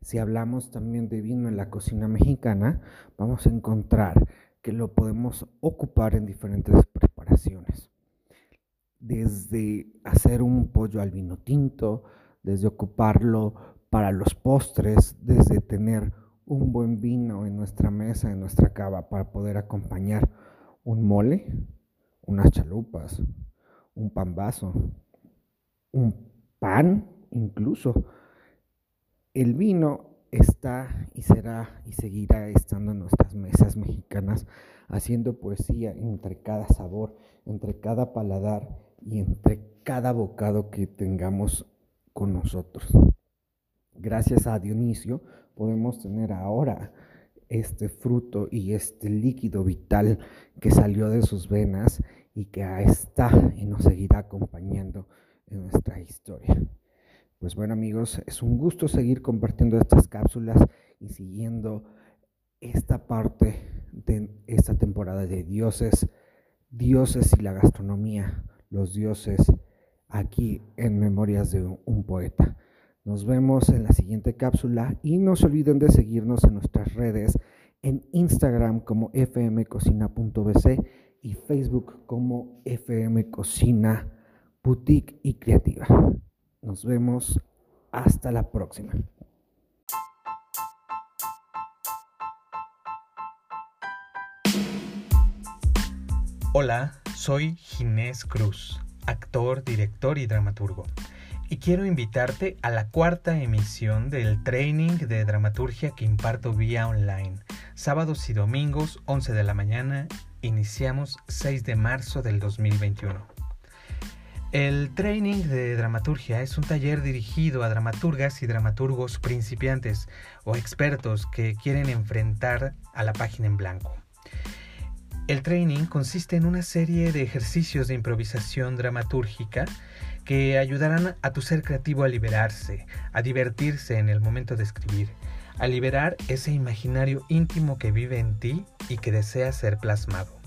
Si hablamos también de vino en la cocina mexicana, vamos a encontrar que lo podemos ocupar en diferentes preparaciones. Desde hacer un pollo al vino tinto, desde ocuparlo para los postres, desde tener un buen vino en nuestra mesa, en nuestra cava, para poder acompañar un mole, unas chalupas, un pambazo, un pan incluso. El vino está y será y seguirá estando en nuestras mesas mexicanas, haciendo poesía entre cada sabor, entre cada paladar y entre cada bocado que tengamos con nosotros. Gracias a Dionisio podemos tener ahora este fruto y este líquido vital que salió de sus venas y que está y nos seguirá acompañando en nuestra historia. Pues bueno amigos, es un gusto seguir compartiendo estas cápsulas y siguiendo esta parte de esta temporada de dioses, dioses y la gastronomía, los dioses aquí en Memorias de un Poeta. Nos vemos en la siguiente cápsula y no se olviden de seguirnos en nuestras redes en Instagram como fmcocina.bc y Facebook como fmcocina boutique y creativa. Nos vemos hasta la próxima. Hola, soy Ginés Cruz, actor, director y dramaturgo y quiero invitarte a la cuarta emisión del training de dramaturgia que imparto vía online. Sábados y domingos, 11 de la mañana, iniciamos 6 de marzo del 2021. El training de dramaturgia es un taller dirigido a dramaturgas y dramaturgos principiantes o expertos que quieren enfrentar a la página en blanco. El training consiste en una serie de ejercicios de improvisación dramatúrgica que ayudarán a tu ser creativo a liberarse, a divertirse en el momento de escribir, a liberar ese imaginario íntimo que vive en ti y que desea ser plasmado.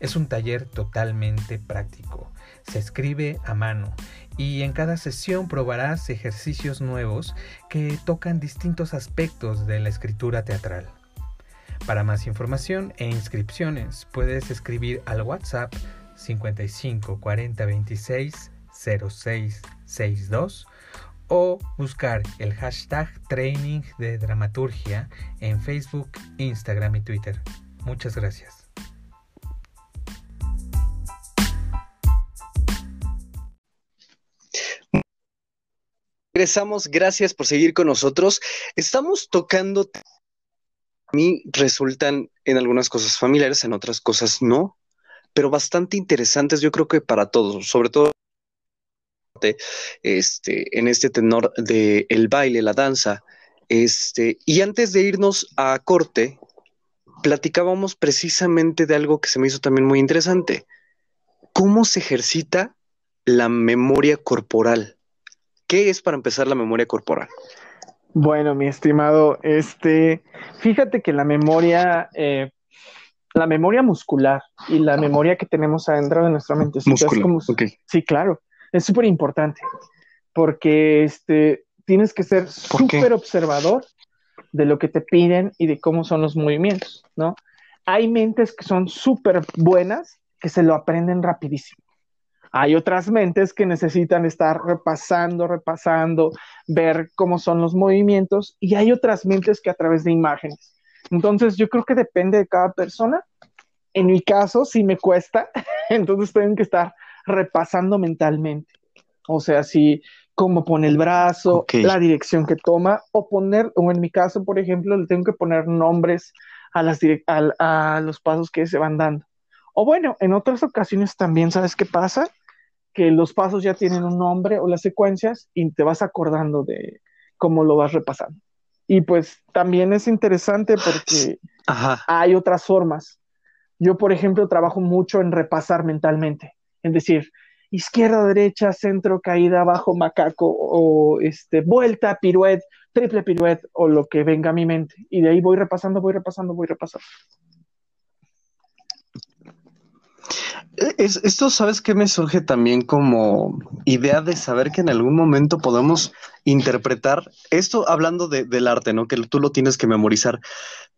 Es un taller totalmente práctico se escribe a mano y en cada sesión probarás ejercicios nuevos que tocan distintos aspectos de la escritura teatral. Para más información e inscripciones puedes escribir al WhatsApp 55 40 26 06 62 o buscar el hashtag training de dramaturgia en Facebook, Instagram y Twitter. Muchas gracias. Regresamos, gracias por seguir con nosotros. Estamos tocando, a mí resultan en algunas cosas familiares, en otras cosas no, pero bastante interesantes yo creo que para todos, sobre todo este, en este tenor de el baile, la danza. Este, y antes de irnos a corte, platicábamos precisamente de algo que se me hizo también muy interesante. ¿Cómo se ejercita la memoria corporal? ¿Qué es para empezar la memoria corporal? Bueno, mi estimado, este, fíjate que la memoria, eh, la memoria muscular y la memoria que tenemos adentro de nuestra mente, como, sí, claro, es súper importante porque este, tienes que ser súper observador de lo que te piden y de cómo son los movimientos, ¿no? Hay mentes que son súper buenas que se lo aprenden rapidísimo. Hay otras mentes que necesitan estar repasando, repasando, ver cómo son los movimientos y hay otras mentes que a través de imágenes. Entonces yo creo que depende de cada persona. En mi caso, si me cuesta, entonces tengo que estar repasando mentalmente. O sea, si cómo pone el brazo, la dirección que toma, o poner, o en mi caso, por ejemplo, le tengo que poner nombres a, las a los pasos que se van dando. O bueno, en otras ocasiones también, ¿sabes qué pasa? que los pasos ya tienen un nombre o las secuencias y te vas acordando de cómo lo vas repasando. Y pues también es interesante porque hay otras formas. Yo, por ejemplo, trabajo mucho en repasar mentalmente, en decir, izquierda, derecha, centro, caída, abajo, macaco, o este, vuelta, piruet, triple piruet, o lo que venga a mi mente. Y de ahí voy repasando, voy repasando, voy repasando. esto, ¿sabes qué me surge también como idea de saber que en algún momento podemos interpretar esto hablando del arte, ¿no? Que tú lo tienes que memorizar.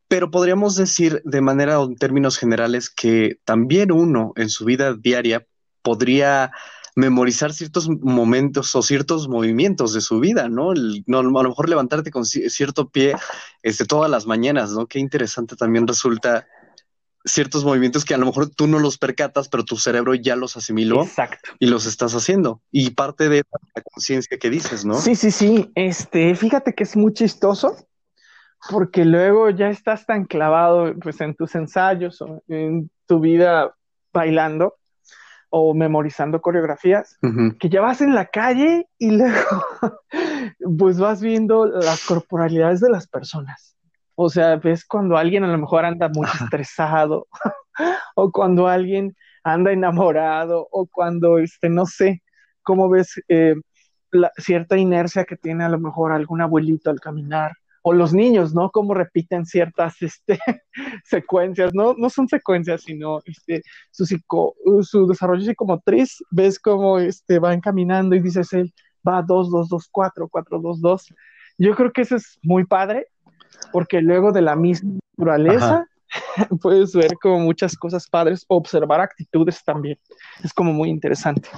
Pero podríamos decir de manera o en términos generales que también uno en su vida diaria podría memorizar ciertos momentos o ciertos movimientos de su vida, ¿no? no a lo mejor levantarte con cierto pie este, todas las mañanas, ¿no? Qué interesante también resulta ciertos movimientos que a lo mejor tú no los percatas, pero tu cerebro ya los asimiló Exacto. y los estás haciendo. Y parte de la conciencia que dices, ¿no? Sí, sí, sí. Este, fíjate que es muy chistoso porque luego ya estás tan clavado pues en tus ensayos o en tu vida bailando o memorizando coreografías, que ya vas en la calle y luego pues vas viendo las corporalidades de las personas. O sea, ves cuando alguien a lo mejor anda muy estresado, o cuando alguien anda enamorado, o cuando, este, no sé, cómo ves eh, la, cierta inercia que tiene a lo mejor algún abuelito al caminar, o los niños, ¿no? Cómo repiten ciertas este, secuencias, ¿no? No son secuencias, sino este, su, su desarrollo psicomotriz, ves cómo este, van caminando y dices él, va 2, 2, 2, 4, 4, 2, 2. Yo creo que eso es muy padre porque luego de la misma naturaleza puedes ver como muchas cosas padres, observar actitudes también. Es como muy interesante.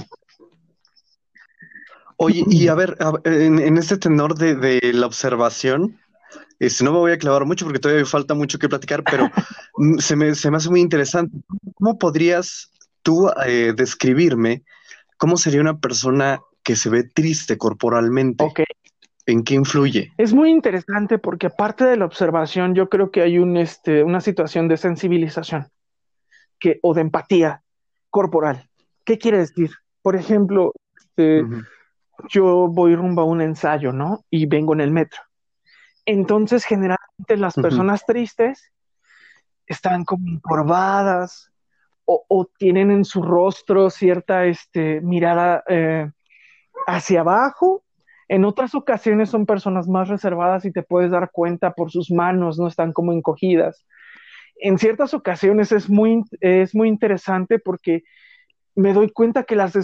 Oye, y a ver, en, este tenor de, la observación, este, no me voy a clavar mucho porque todavía falta mucho que platicar, pero se, me, se, me, hace muy interesante. ¿Cómo podrías tú eh, describirme cómo sería una persona que se ve triste corporalmente? Ok, ¿En qué influye? Es muy interesante porque aparte de la observación, yo creo que hay un, este, una situación de sensibilización que, o de empatía corporal. ¿Qué quiere decir? Por ejemplo, este, yo voy rumbo a un ensayo, ¿no? Y vengo en el metro. Entonces, generalmente las personas tristes están como encorvadas o, tienen en su rostro cierta este, mirada eh, hacia abajo. En otras ocasiones son personas más reservadas y te puedes dar cuenta por sus manos, no están como encogidas. En ciertas ocasiones es muy, es muy interesante porque me doy cuenta que las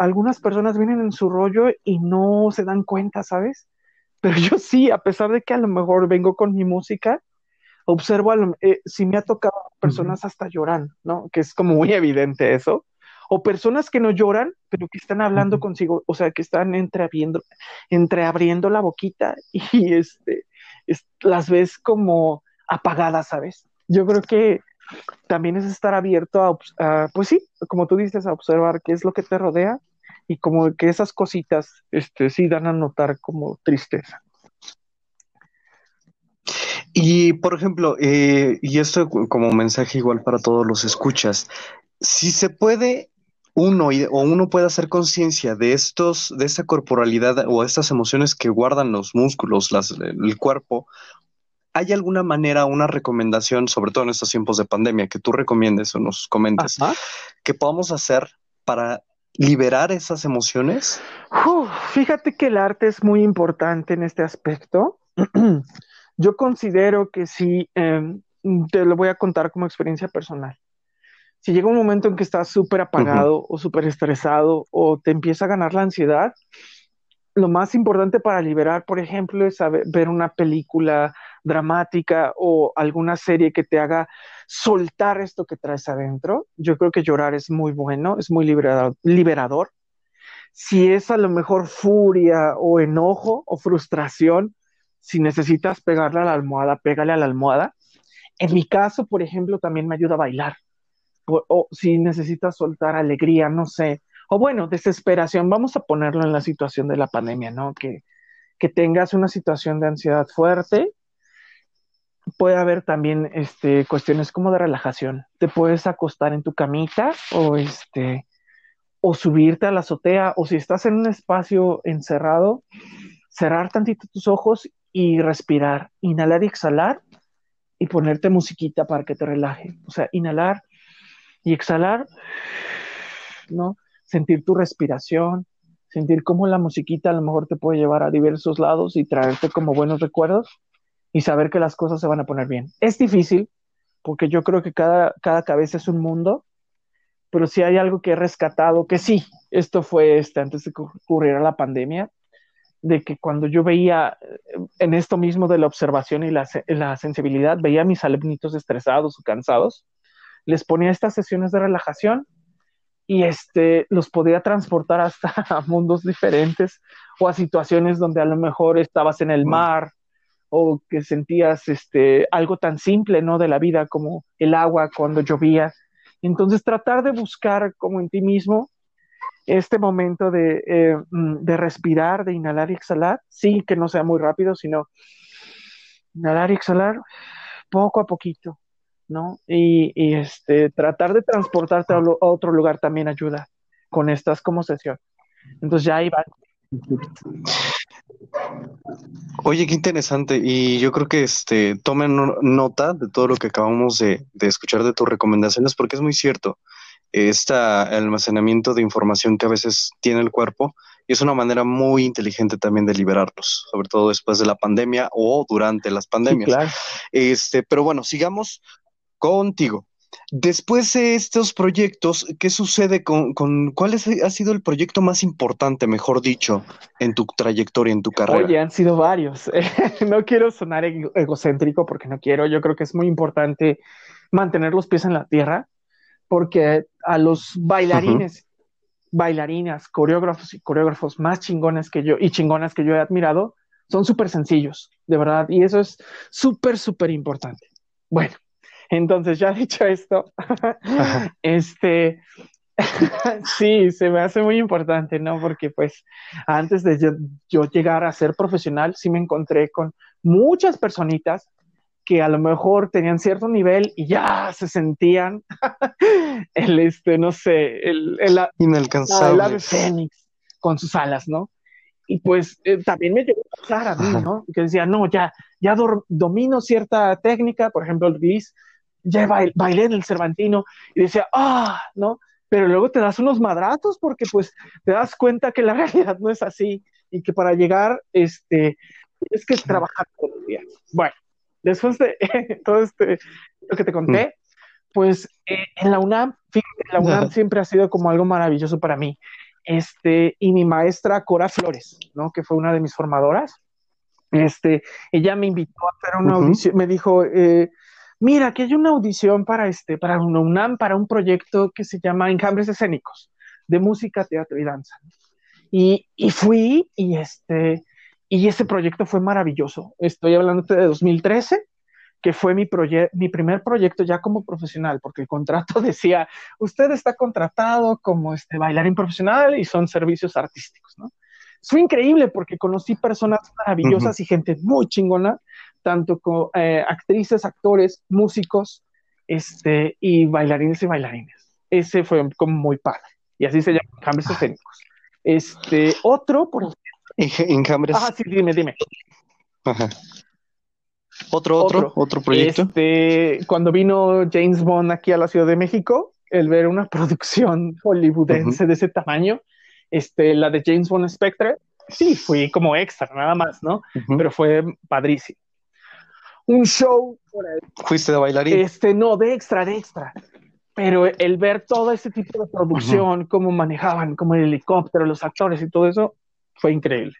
algunas personas vienen en su rollo y no se dan cuenta, ¿sabes? Pero yo sí, a pesar de que a lo mejor vengo con mi música, observo, eh, si me ha tocado personas hasta lloran, ¿no? Que es como muy evidente eso. O personas que no lloran, pero que están hablando consigo, o sea, que están entreabriendo, entreabriendo la boquita y este, las ves como apagadas, ¿sabes? Yo creo que también es estar abierto a, pues sí, como tú dices, a observar qué es lo que te rodea y como que esas cositas, este, sí dan a notar como tristeza. Y por ejemplo, eh, y esto como mensaje igual para todos los escuchas, si se puede uno o uno puede hacer conciencia de estos, de esta corporalidad o estas emociones que guardan los músculos, las, el cuerpo, ¿hay alguna manera, una recomendación, sobre todo en estos tiempos de pandemia, que tú recomiendes o nos comentes, que podamos hacer para liberar esas emociones? fíjate que el arte es muy importante en este aspecto. Yo considero que sí, em, te lo voy a contar como experiencia personal. Si llega un momento en que estás súper apagado o súper estresado o te empieza a ganar la ansiedad, lo más importante para liberar, por ejemplo, es ver una película dramática o alguna serie que te haga soltar esto que traes adentro. Yo creo que llorar es muy bueno, es muy liberador. Si es a lo mejor furia o enojo o frustración, si necesitas pegarle a la almohada, pégale a la almohada. En mi caso, por ejemplo, también me ayuda a bailar. O, si necesitas soltar alegría, no sé. O bueno, desesperación, vamos a ponerlo en la situación de la pandemia, ¿no? Que, que tengas una situación de ansiedad fuerte puede haber también este, cuestiones como de relajación. Te puedes acostar en tu camita o, este, o subirte a la azotea o si estás en un espacio encerrado, cerrar tantito tus ojos y respirar, inhalar y exhalar y ponerte musiquita para que te relaje. O sea, inhalar y exhalar, ¿no? Sentir tu respiración, sentir cómo la musiquita a lo mejor te puede llevar a diversos lados y traerte como buenos recuerdos y saber que las cosas se van a poner bien. Es difícil, porque yo creo que cada, cada cabeza es un mundo, pero si hay algo que he rescatado, que sí, esto fue este, antes de que ocurriera la pandemia, de que cuando yo veía eh, en esto mismo de la observación y la, la sensibilidad, veía a mis alumnitos estresados o cansados, les ponía estas sesiones de relajación y este, los podía transportar hasta a mundos diferentes o a situaciones donde a lo mejor estabas en el mar o que sentías este, algo tan simple, ¿no? De la vida como el agua cuando llovía. Entonces tratar de buscar como en ti mismo este momento de, eh, mm, de respirar, de inhalar y exhalar, sí, que no sea muy rápido, sino inhalar y exhalar poco a poquito, ¿no? Y, y este, tratar de transportarte a, otro lugar también ayuda con estas como sesión. Entonces ya ahí va. Oye, qué interesante. Y yo creo que este tomen nota de todo lo que acabamos de, escuchar de tus recomendaciones, porque es muy cierto. Este almacenamiento de información que a veces tiene el cuerpo y es una manera muy inteligente también de liberarlos, sobre todo después de la pandemia o durante las pandemias. Este, pero bueno, sigamos contigo. Después de estos proyectos, ¿qué sucede con, cuál ha sido el proyecto más importante, mejor dicho, en tu trayectoria, en tu carrera? Oye, han sido varios. no quiero sonar egocéntrico porque no quiero. Yo creo que es muy importante mantener los pies en la tierra porque a los bailarines, bailarinas, coreógrafos y coreógrafos más chingones que yo y chingonas que yo he admirado son súper sencillos, de verdad. Y eso es súper, súper importante. Bueno, entonces, ya dicho esto, este, sí, se me hace muy importante, ¿no? Porque pues antes de yo, llegar a ser profesional, sí me encontré con muchas personitas que a lo mejor tenían cierto nivel y ya se sentían el, este, no sé, el, el, Inalcanzable. el ave fénix con sus alas, ¿no? Y pues eh, también me llegó a pasar a mí, Ajá. ¿no? Que decía, no, ya, ya domino cierta técnica, por ejemplo, el release, ya bail- bailé en el Cervantino y decía, ah, ¿no? Pero luego te das unos madrazos porque pues te das cuenta que la realidad no es así y que para llegar, este, tienes que trabajar todos los días. Bueno, después de todo este, lo que te conté, pues eh, en la UNAM, fíjate, la UNAM siempre ha sido como algo maravilloso para mí. Este, y mi maestra Cora Flores, ¿no? Que fue una de mis formadoras, este, ella me invitó a hacer una Ujú. audición, me dijo, eh, mira, que hay una audición para este, para una UNAM, para un proyecto que se llama Enjambres Escénicos, de música, teatro y danza. Y, y fui, y este, y ese proyecto fue maravilloso. Estoy hablando de 2013, que fue mi, mi primer proyecto ya como profesional, porque el contrato decía, usted está contratado como este bailarín profesional y son servicios artísticos, ¿no? Fue increíble porque conocí personas maravillosas y gente muy chingona, tanto como eh, actrices, actores, músicos, este, y bailarines y bailarines. Ese fue como muy padre. Y así se llama Cambios Escénicos. Este, otro, por Enja- Enjambres. Ah, sí, dime, dime. Ajá. Otro, otro, Otro. otro, proyecto. Este, cuando vino James Bond aquí a la Ciudad de México, el ver una producción hollywoodense de ese tamaño, este, la de James Bond Spectre, sí, fui como extra, nada más, ¿no? Pero fue padrísimo. Un show, por ahí, Fuiste de bailarín. este, no, de extra, de extra. Pero el ver todo ese tipo de producción, cómo manejaban, como el helicóptero, los actores y todo eso, fue increíble.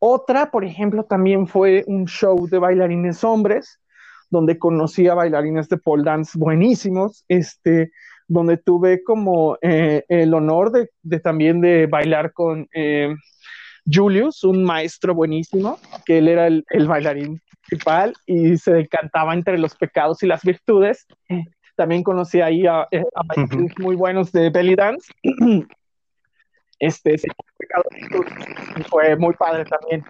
Otra, por ejemplo, también fue un show de bailarines hombres, donde conocí a bailarines de pole dance buenísimos, este, donde tuve como eh, el honor de, de también de bailar con eh, Julius, un maestro buenísimo, que él era el, el bailarín principal y se decantaba entre los pecados y las virtudes. También conocí ahí a, eh, a bailarines muy buenos de belly dance. Este, fue muy padre también.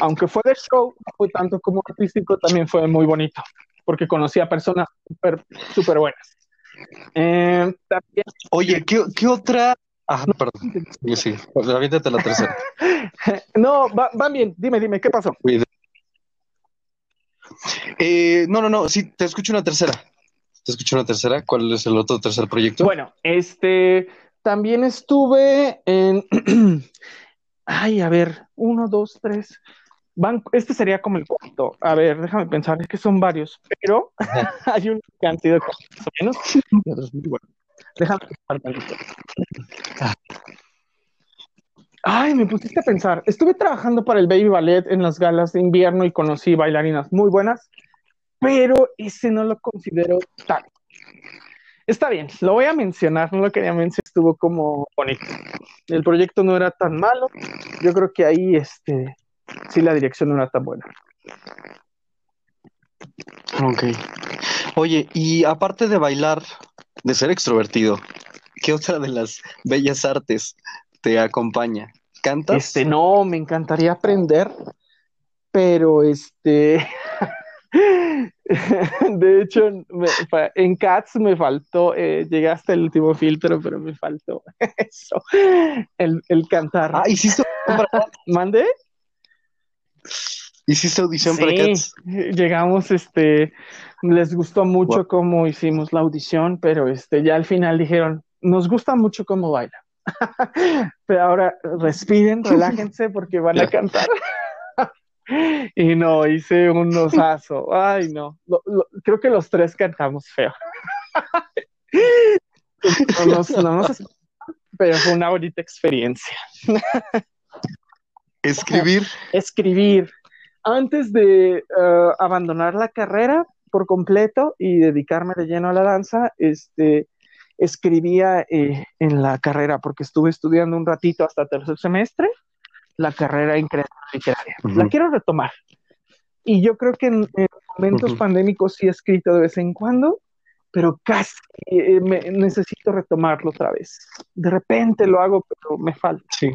Aunque fue de show, fue tanto como artístico, también fue muy bonito, porque conocí a personas súper súper buenas. Eh, también Oye, ¿qué, qué otra? Ah, perdón. Sigue. Pues, Aviéntate la tercera. No, va- van bien. Dime, dime, ¿qué pasó? Eh, no, no, no. Sí, te escucho una tercera. Te escucho una tercera. ¿Cuál es el otro tercer proyecto? Bueno, este, también estuve en, ay, a ver, uno, dos, tres, van, este sería como el cuarto, a ver, déjame pensar, es que son varios, pero hay unos que han sido como más o menos, y otros muy buenos. Déjame. Ay, me pusiste a pensar. Estuve trabajando para el Baby Ballet en las galas de invierno y conocí bailarinas muy buenas, pero ese no lo considero tan. Está bien, lo voy a mencionar, no lo quería mencionar, estuvo como bonito. El proyecto no era tan malo, yo creo que ahí, este, sí, la dirección no era tan buena. Ok. Oye, y aparte de bailar, de ser extrovertido, ¿qué otra de las bellas artes te acompaña? ¿Cantas? Este, no, me encantaría aprender, pero este, de hecho, me- en Cats me faltó, eh, llegué hasta el último filtro, pero me faltó eso, el, el cantar. Ah, ¿hiciste? ¿Mande? ¿Hiciste audición para Cats? llegamos, este, les gustó mucho cómo hicimos la audición, pero este, ya al final dijeron, nos gusta mucho cómo baila. Pero ahora respiren, relájense porque van a cantar. Y no, hice un osazo. Ay, no. Lo- lo- creo que los tres cantamos feo. No nos, no nos- pero fue una bonita experiencia. Escribir. escribir antes de eh, abandonar la carrera por completo y dedicarme de lleno a la danza, este, escribía eh, en la carrera porque estuve estudiando un ratito hasta tercer semestre la carrera en creación literaria. Ujú. La quiero retomar. Y yo creo que en, en momentos Ujú. pandémicos sí he escrito de vez en cuando, pero casi eh, me- necesito retomarlo otra vez. De repente lo hago, pero me falta. Sí.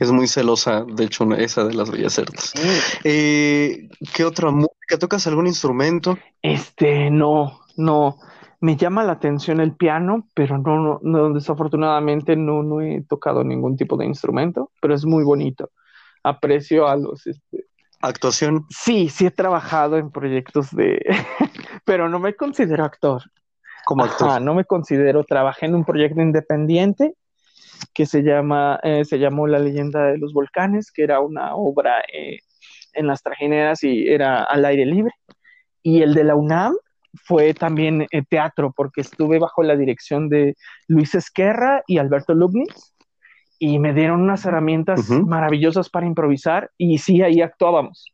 Es muy celosa, de hecho, esa de las bellas certas. Eh, ¿Qué otra música? ¿Tocas algún instrumento? Este, no, no. Me llama la atención el piano, pero no, no, desafortunadamente no, no he tocado ningún tipo de instrumento, pero es muy bonito. Aprecio a los... Este... ¿Actuación? Sí, sí he trabajado en proyectos de... pero no me considero actor. Como actor. no me considero. Trabajé en un proyecto independiente que se llama, eh, se llamó La leyenda de los volcanes, que era una obra eh, en las trajineras y era al aire libre. Y el de la UNAM fue también eh, teatro, porque estuve bajo la dirección de Luis Esquerra y Alberto Lubnitz, y me dieron unas herramientas maravillosas para improvisar, y sí, ahí actuábamos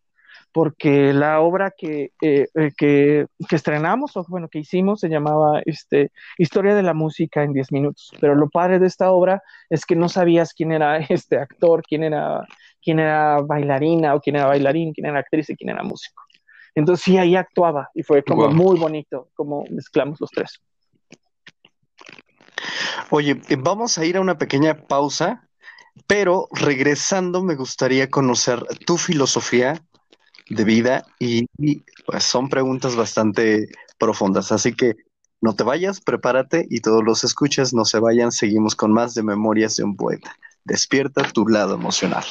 porque la obra que, eh, eh, que, que, estrenamos, o bueno, que hicimos, se llamaba este, Historia de la Música en 10 minutos. Pero lo padre de esta obra es que no sabías quién era este actor, quién era, quién era bailarina, o quién era bailarín, quién era actriz y quién era músico. Entonces sí, ahí actuaba y fue como muy bonito, como mezclamos los tres. Oye, eh, vamos a ir a una pequeña pausa, pero regresando me gustaría conocer tu filosofía de vida y, pues son preguntas bastante profundas. Así que no te vayas, prepárate y todos los escuchas no se vayan. Seguimos con más de Memorias de un Poeta. Despierta tu lado emocional.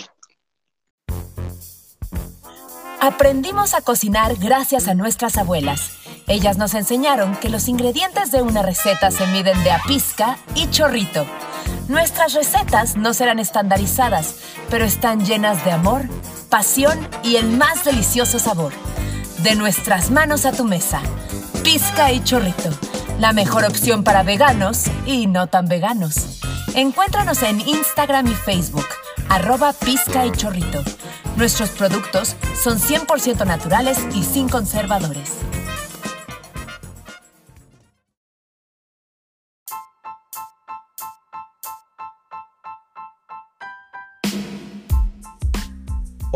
Aprendimos a cocinar gracias a nuestras abuelas. Ellas nos enseñaron que los ingredientes de una receta se miden de a pizca y chorrito. Nuestras recetas no serán estandarizadas, pero están llenas de amor pasión y el más delicioso sabor. De nuestras manos a tu mesa. Pizca y chorrito. La mejor opción para veganos y no tan veganos. Encuéntranos en Instagram y Facebook, arroba pizca y chorrito. Nuestros productos son 100% naturales y sin conservadores.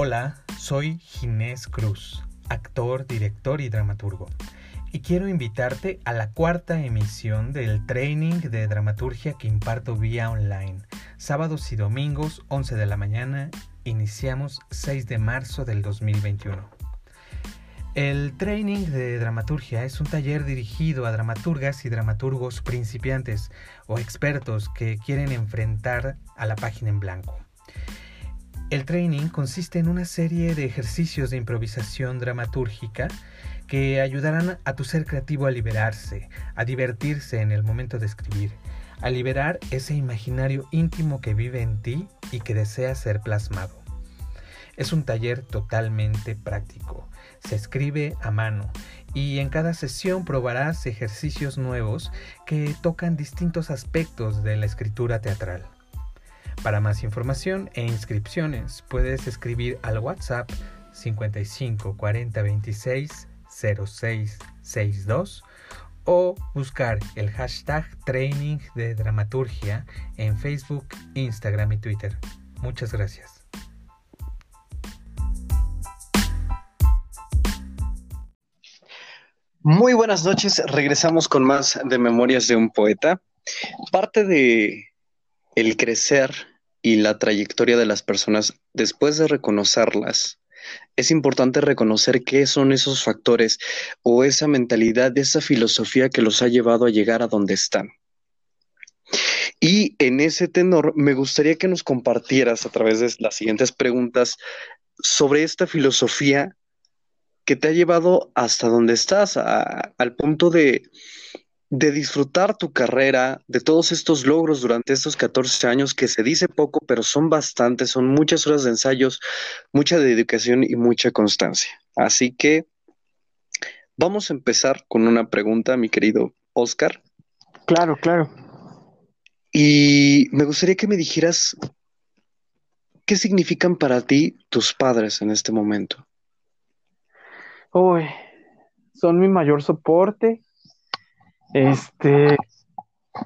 Hola, soy Ginés Cruz, actor, director y dramaturgo, y quiero invitarte a la cuarta emisión del training de dramaturgia que imparto vía online. Sábados y domingos, 11 de la mañana, iniciamos 6 de marzo del 2021. El training de dramaturgia es un taller dirigido a dramaturgas y dramaturgos principiantes o expertos que quieren enfrentar a la página en blanco. El training consiste en una serie de ejercicios de improvisación dramatúrgica que ayudarán a tu ser creativo a liberarse, a divertirse en el momento de escribir, a liberar ese imaginario íntimo que vive en ti y que desea ser plasmado. Es un taller totalmente práctico, se escribe a mano y en cada sesión probarás ejercicios nuevos que tocan distintos aspectos de la escritura teatral. Para más información e inscripciones puedes escribir al WhatsApp 55 40 26 06 62 o buscar el hashtag training de dramaturgia en Facebook, Instagram y Twitter. Muchas gracias. Muy buenas noches, regresamos con más de Memorias de un Poeta. Parte de el crecer y la trayectoria de las personas, después de reconocerlas, es importante reconocer qué son esos factores o esa mentalidad, esa filosofía que los ha llevado a llegar a donde están. Y en ese tenor, me gustaría que nos compartieras a través de las siguientes preguntas sobre esta filosofía que te ha llevado hasta donde estás, al punto de, de disfrutar tu carrera, de todos estos logros durante estos 14 años, que se dice poco, pero son bastantes, son muchas horas de ensayos, mucha dedicación y mucha constancia. Así que vamos a empezar con una pregunta, mi querido Oscar. Claro, claro. Y me gustaría que me dijeras, ¿qué significan para ti tus padres en este momento? Uy, son mi mayor soporte, este,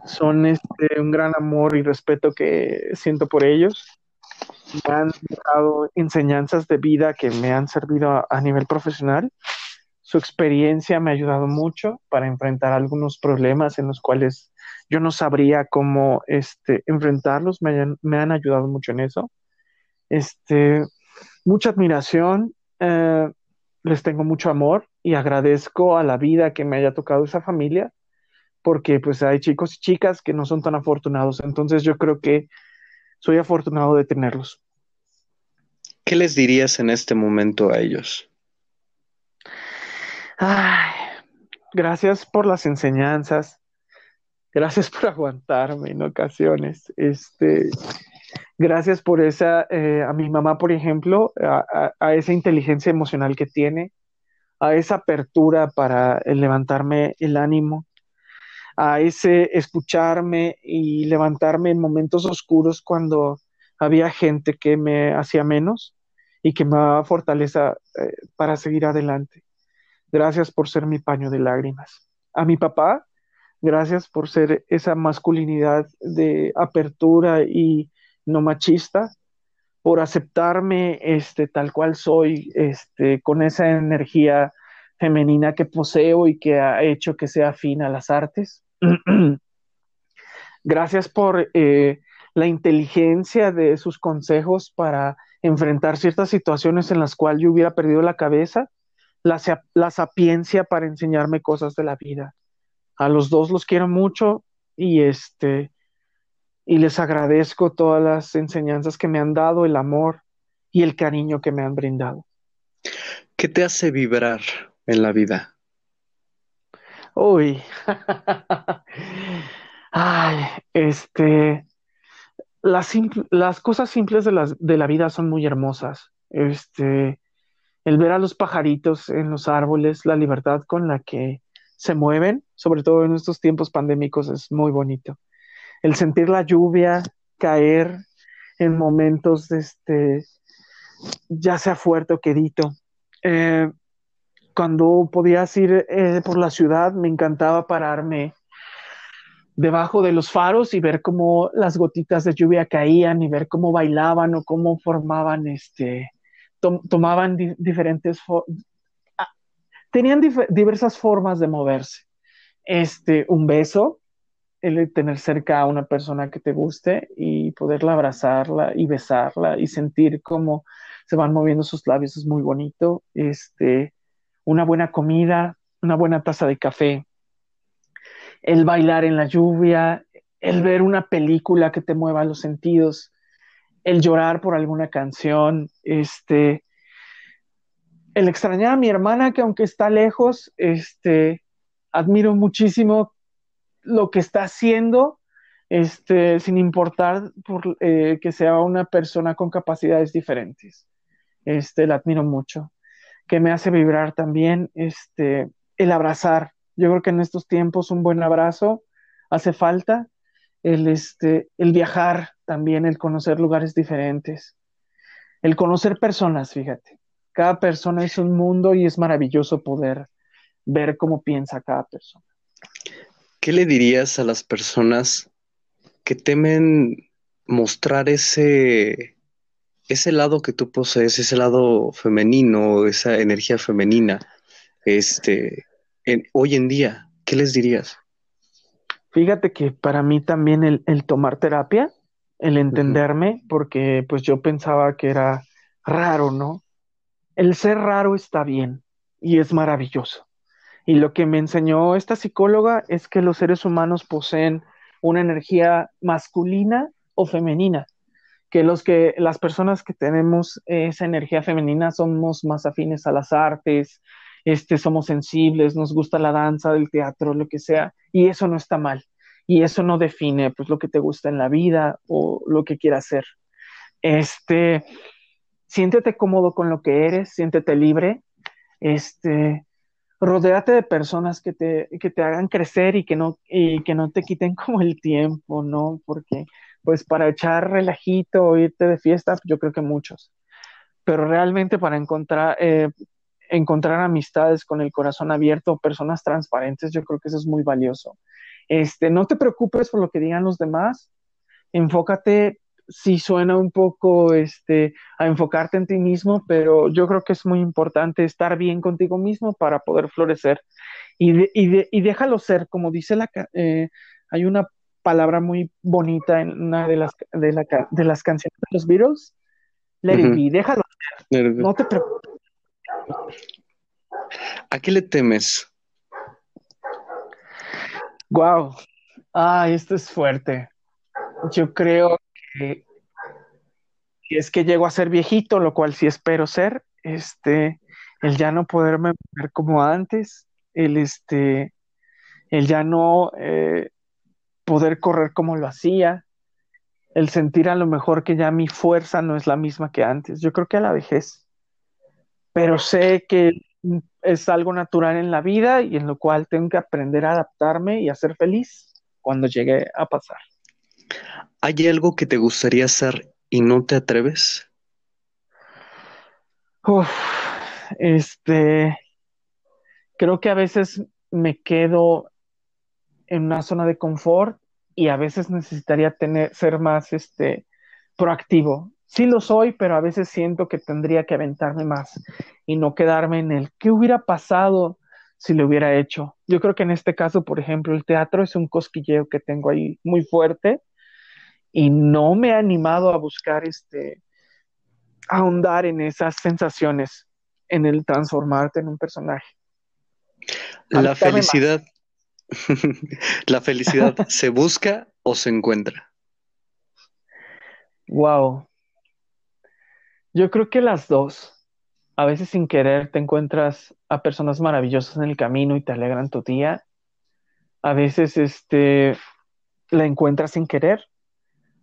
son este, un gran amor y respeto que siento por ellos. Me han dado enseñanzas de vida que me han servido a, nivel profesional. Su experiencia me ha ayudado mucho para enfrentar algunos problemas en los cuales yo no sabría cómo este, enfrentarlos. Me, me han ayudado mucho en eso. Este, mucha admiración, eh, les tengo mucho amor y agradezco a la vida que me haya tocado esa familia, porque pues hay chicos y chicas que no son tan afortunados, entonces yo creo que soy afortunado de tenerlos. ¿Qué les dirías en este momento a ellos? Ay, gracias por las enseñanzas, gracias por aguantarme en ocasiones. Este, gracias por esa, eh, a mi mamá, por ejemplo, a, esa inteligencia emocional que tiene, a esa apertura para levantarme el ánimo, a ese escucharme y levantarme en momentos oscuros cuando había gente que me hacía menos y que me daba fortaleza eh, para seguir adelante. Gracias por ser mi paño de lágrimas. A mi papá, gracias por ser esa masculinidad de apertura y no machista, por aceptarme este, tal cual soy, este, con esa energía femenina que poseo y que ha hecho que sea afín a las artes. Gracias por eh, la inteligencia de sus consejos para enfrentar ciertas situaciones en las cuales yo hubiera perdido la cabeza, la, la sapiencia para enseñarme cosas de la vida. A los dos los quiero mucho y este y les agradezco todas las enseñanzas que me han dado, el amor y el cariño que me han brindado. ¿Qué te hace vibrar en la vida? Uy, ay, este, las, las cosas simples de, las, de la vida son muy hermosas. Este, el ver a los pajaritos en los árboles, la libertad con la que se mueven, sobre todo en estos tiempos pandémicos, es muy bonito el sentir la lluvia caer en momentos, este, ya sea fuerte o quedito. Eh, cuando podías ir eh, por la ciudad, me encantaba pararme debajo de los faros y ver cómo las gotitas de lluvia caían y ver cómo bailaban o cómo formaban, este, tomaban diferentes, ah, tenían diversas formas de moverse. Este, un beso, el tener cerca a una persona que te guste y poderla abrazarla y besarla y sentir cómo se van moviendo sus labios es muy bonito. Este, una buena comida, una buena taza de café, el bailar en la lluvia, el ver una película que te mueva los sentidos, el llorar por alguna canción, este, el extrañar a mi hermana que aunque está lejos, este, admiro muchísimo lo que está haciendo, este, sin importar por, eh, que sea una persona con capacidades diferentes. Este, la admiro mucho. Que me hace vibrar también este, el abrazar. Yo creo que en estos tiempos un buen abrazo hace falta. El, este, el viajar también, el conocer lugares diferentes. El conocer personas, fíjate. Cada persona es un mundo y es maravilloso poder ver cómo piensa cada persona. ¿qué le dirías a las personas que temen mostrar ese, ese lado que tú posees, ese lado femenino, esa energía femenina, este, hoy en día? ¿Qué les dirías? Fíjate que para mí también el, tomar terapia, el entenderme, porque pues yo pensaba que era raro, ¿no? El ser raro está bien y es maravilloso. Y lo que me enseñó esta psicóloga es que los seres humanos poseen una energía masculina o femenina, que los que las personas que tenemos esa energía femenina somos más afines a las artes, este somos sensibles, nos gusta la danza, el teatro, lo que sea, y eso no está mal. Y eso no define pues lo que te gusta en la vida o lo que quieras hacer. Este siéntete cómodo con lo que eres, siéntete libre. Este, rodéate de personas que te, que te hagan crecer y que, no, y que no te quiten como el tiempo, ¿no? Porque pues para echar relajito o irte de fiesta, yo creo que muchos. Pero realmente para encontrar, eh, encontrar amistades con el corazón abierto, personas transparentes, yo creo que eso es muy valioso. Este, no te preocupes por lo que digan los demás, enfócate sí suena un poco este, a enfocarte en ti mismo, pero yo creo que es muy importante estar bien contigo mismo para poder florecer. Y, y, déjalo ser, como dice la... Eh, hay una palabra muy bonita en una de las, de, la, de las canciones de los Beatles, let it be, déjalo. No te preocupes. ¿A qué le temes? Wow. Ah, esto es fuerte. Yo creo que es que llego a ser viejito, lo cual sí espero ser, este, el ya no poderme ver como antes, el este, el ya no eh, poder correr como lo hacía, el sentir a lo mejor que ya mi fuerza no es la misma que antes. Yo creo que a la vejez. Pero sé que es algo natural en la vida y en lo cual tengo que aprender a adaptarme y a ser feliz cuando llegue a pasar. ¿Hay algo que te gustaría hacer y no te atreves? Uf, este, creo que a veces me quedo en una zona de confort y a veces necesitaría tener, ser más, este, proactivo. Sí lo soy, pero a veces siento que tendría que aventarme más y no quedarme en el qué hubiera pasado si lo hubiera hecho. Yo creo que en este caso, por ejemplo, el teatro es un cosquilleo que tengo ahí muy fuerte y no me he animado a buscar este ahondar en esas sensaciones en el transformarte en un personaje. La felicidad la felicidad se busca o se encuentra. Wow. Yo creo que las dos. A veces sin querer te encuentras a personas maravillosas en el camino y te alegran tu día. A veces este la encuentras sin querer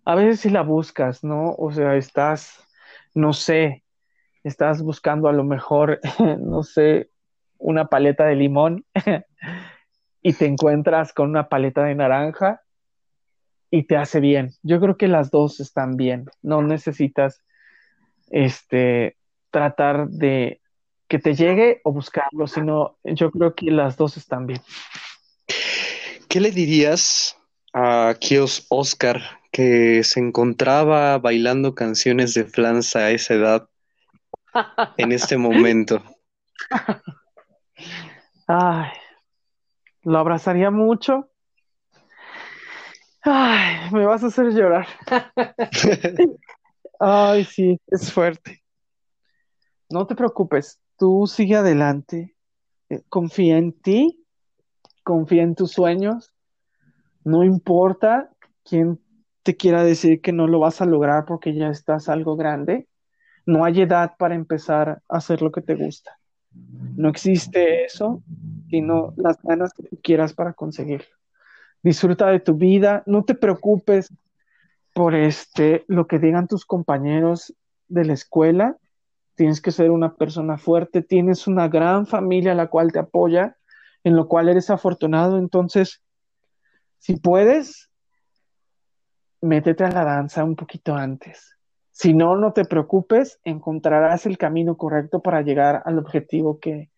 a veces si la buscas, ¿no? O sea, estás, no sé, estás buscando a lo mejor, no sé, una paleta de limón y te encuentras con una paleta de naranja y te hace bien. Yo creo que las dos están bien. No necesitas este tratar de que te llegue o buscarlo, sino yo creo que las dos están bien. ¿Qué le dirías a Kios Oscar que se encontraba bailando canciones de Flanza a esa edad en este momento? Ay, lo abrazaría mucho. Ay, me vas a hacer llorar. Ay, sí, es fuerte. No te preocupes, tú sigue adelante. Eh, confía en ti, confía en tus sueños. No importa quién te quiera decir que no lo vas a lograr porque ya estás algo grande. No hay edad para empezar a hacer lo que te gusta. No existe eso, sino las ganas que tú quieras para conseguirlo. Disfruta de tu vida, no te preocupes por este lo que digan tus compañeros de la escuela. Tienes que ser una persona fuerte, tienes una gran familia la cual te apoya, en lo cual eres afortunado, entonces si puedes, métete a la danza un poquito antes. Si no, no te preocupes, encontrarás el camino correcto para llegar al objetivo que,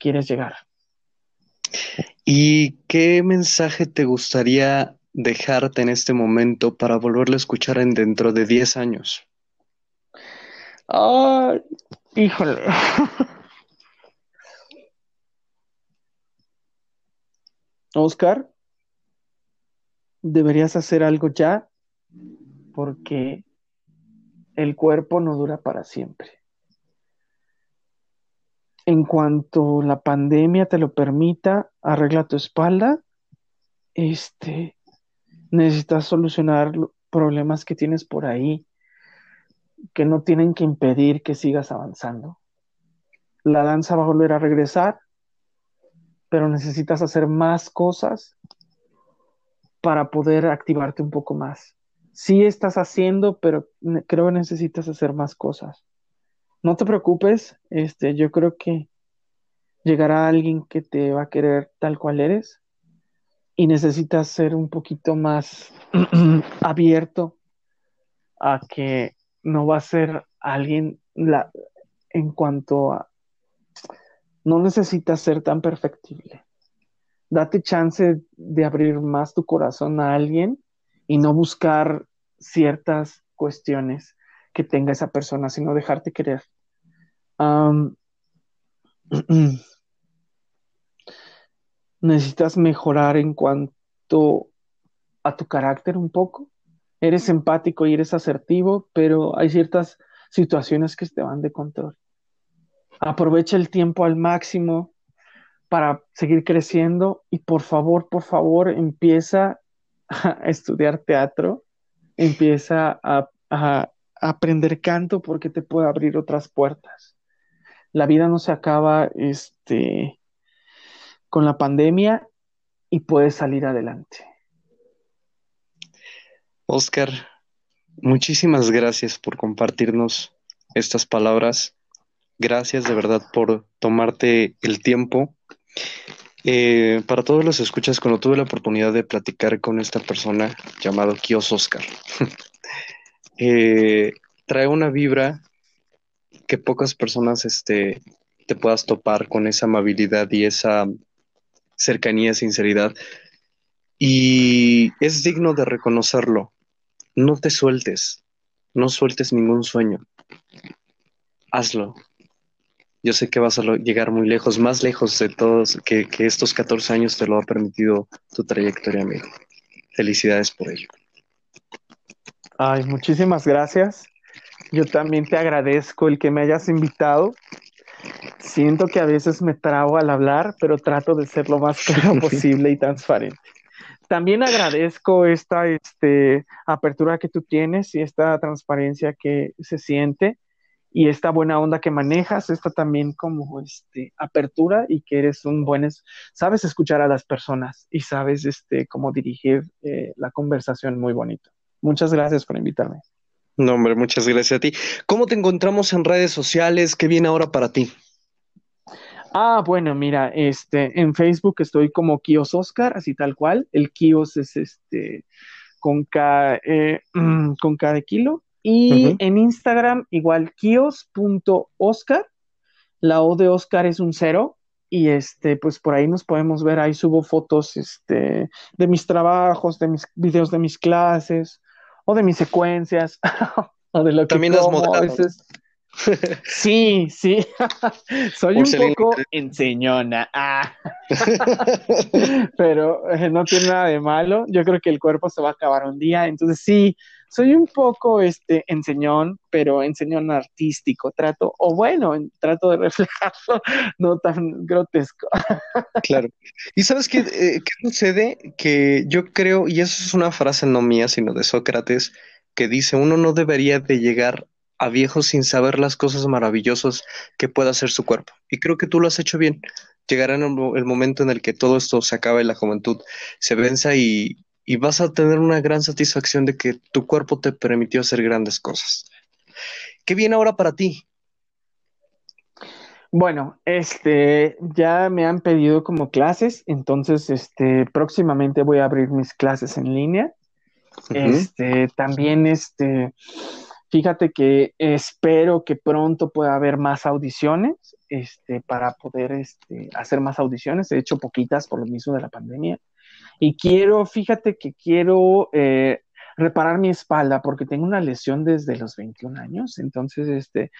quieres llegar. ¿Y qué mensaje te gustaría dejarte en este momento para volverlo a escuchar en dentro de 10 años? Ay, híjole. Oscar, deberías hacer algo ya porque el cuerpo no dura para siempre. En cuanto la pandemia te lo permita, arregla tu espalda. Este, necesitas solucionar problemas que tienes por ahí que no tienen que impedir que sigas avanzando. La danza va a volver a regresar, pero necesitas hacer más cosas para poder activarte un poco más. Sí estás haciendo, pero creo que necesitas hacer más cosas. No te preocupes, este, yo creo que llegará alguien que te va a querer tal cual eres y necesitas ser un poquito más abierto a que no va a ser alguien en cuanto a no necesitas ser tan perfectible. Date chance de abrir más tu corazón a alguien y no buscar ciertas cuestiones que tenga esa persona, sino dejarte querer. necesitas mejorar en cuanto a tu carácter un poco. Eres empático y eres asertivo, pero hay ciertas situaciones que te van de control. Aprovecha el tiempo al máximo para seguir creciendo y por favor, por favor, empieza a estudiar teatro, empieza a, a aprender canto porque te puede abrir otras puertas. La vida no se acaba este, con la pandemia y puedes salir adelante. Oscar, muchísimas gracias por compartirnos estas palabras. Gracias de verdad por tomarte el tiempo. Eh, para todos los escuchas, cuando tuve la oportunidad de platicar con esta persona llamado Kios Oscar, eh, trae una vibra que pocas personas este, te puedas topar con esa amabilidad y esa cercanía, sinceridad. Y es digno de reconocerlo. No te sueltes, no sueltes ningún sueño. Hazlo. Yo sé que vas a llegar muy lejos, más lejos de todos que, que estos 14 años te lo ha permitido tu trayectoria, amigo. Felicidades por ello. Ay, muchísimas gracias. Yo también te agradezco el que me hayas invitado. Siento que a veces me trago al hablar, pero trato de ser lo más claro posible y transparente. También agradezco esta este, apertura que tú tienes y esta transparencia que se siente y esta buena onda que manejas, esta también como este, apertura y que eres un buen, sabes escuchar a las personas y sabes este, cómo dirigir eh, la conversación muy bonito. Muchas gracias por invitarme. No, hombre, muchas gracias a ti. ¿Cómo te encontramos en redes sociales? ¿Qué viene ahora para ti? Ah, bueno, mira, este, en Facebook estoy como Kios Oscar, así tal cual. El Kios es este con K, eh, con K de kilo. Y en Instagram, igual kios.oscar. La O de Oscar es un cero. Y este, pues por ahí nos podemos ver. Ahí subo fotos este, de mis trabajos, de mis videos de mis clases o de mis secuencias, o de lo que También como, a veces. Sí, sí. Soy un poco enseñona. Ah. Pero eh, no tiene nada de malo. Yo creo que el cuerpo se va a acabar un día. Entonces sí, soy un poco este enseñón, pero enseñón artístico. Trato, o bueno, trato de reflejarlo, no tan grotesco. claro. ¿Y sabes qué, eh, qué sucede? Que yo creo, y eso es una frase no mía, sino de Sócrates, que dice, uno no debería de llegar a viejo sin saber las cosas maravillosas que pueda hacer su cuerpo. Y creo que tú lo has hecho bien. Llegará el momento en el que todo esto se acabe, la juventud se venza y, y vas a tener una gran satisfacción de que tu cuerpo te permitió hacer grandes cosas. ¿Qué viene ahora para ti? Bueno, este, ya me han pedido como clases, entonces, este, próximamente voy a abrir mis clases en línea. Este, también, este, Fíjate que espero que pronto pueda haber más audiciones, este, para poder este, hacer más audiciones. He hecho poquitas por lo mismo de la pandemia. Y quiero, fíjate que quiero eh, reparar mi espalda porque tengo una lesión desde los 21 años. Entonces, este,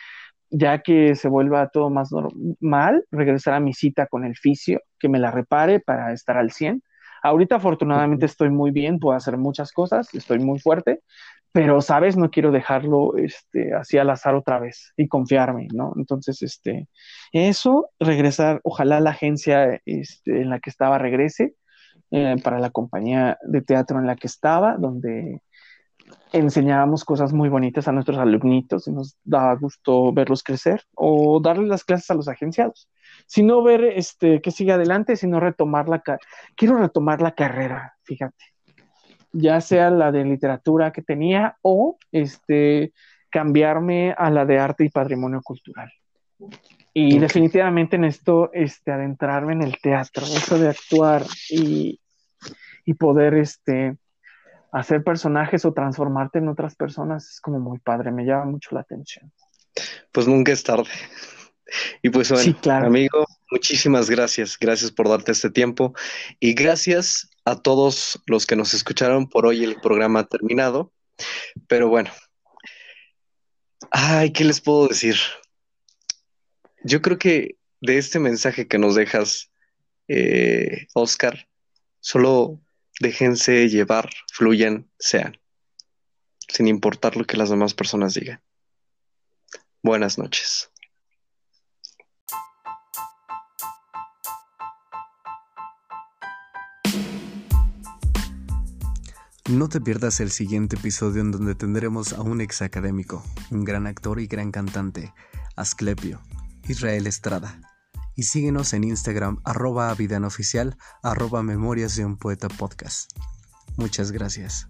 ya que se vuelva todo más normal, regresar a mi cita con el fisio, que me la repare para estar al 100. Ahorita afortunadamente estoy muy bien, puedo hacer muchas cosas, estoy muy fuerte, pero, ¿sabes? No quiero dejarlo este, así al azar otra vez y confiarme, ¿no? Entonces, este, eso, regresar, ojalá la agencia este, en la que estaba regrese, eh, para la compañía de teatro en la que estaba, donde enseñábamos cosas muy bonitas a nuestros alumnitos y nos daba gusto verlos crecer o darles las clases a los agenciados. Sino ver este, que sigue adelante, sino retomar la... Quiero retomar la carrera, fíjate ya sea la de literatura que tenía o este, cambiarme a la de arte y patrimonio cultural. Y definitivamente en esto, este, adentrarme en el teatro, eso de actuar y, y poder este, hacer personajes o transformarte en otras personas es como muy padre, me llama mucho la atención. Pues nunca es tarde. Y pues bueno, amigo, muchísimas gracias. Gracias por darte este tiempo y gracias a todos los que nos escucharon por hoy el programa ha terminado. Pero bueno, ay, ¿qué les puedo decir? Yo creo que de este mensaje que nos dejas, eh, Oscar, solo déjense llevar, fluyan, sean, sin importar lo que las demás personas digan. Buenas noches. No te pierdas el siguiente episodio en donde tendremos a un ex académico, un gran actor y gran cantante, Asclepio, Israel Estrada. Y síguenos en Instagram arroba oficial arroba memorias de un poeta podcast. Muchas gracias.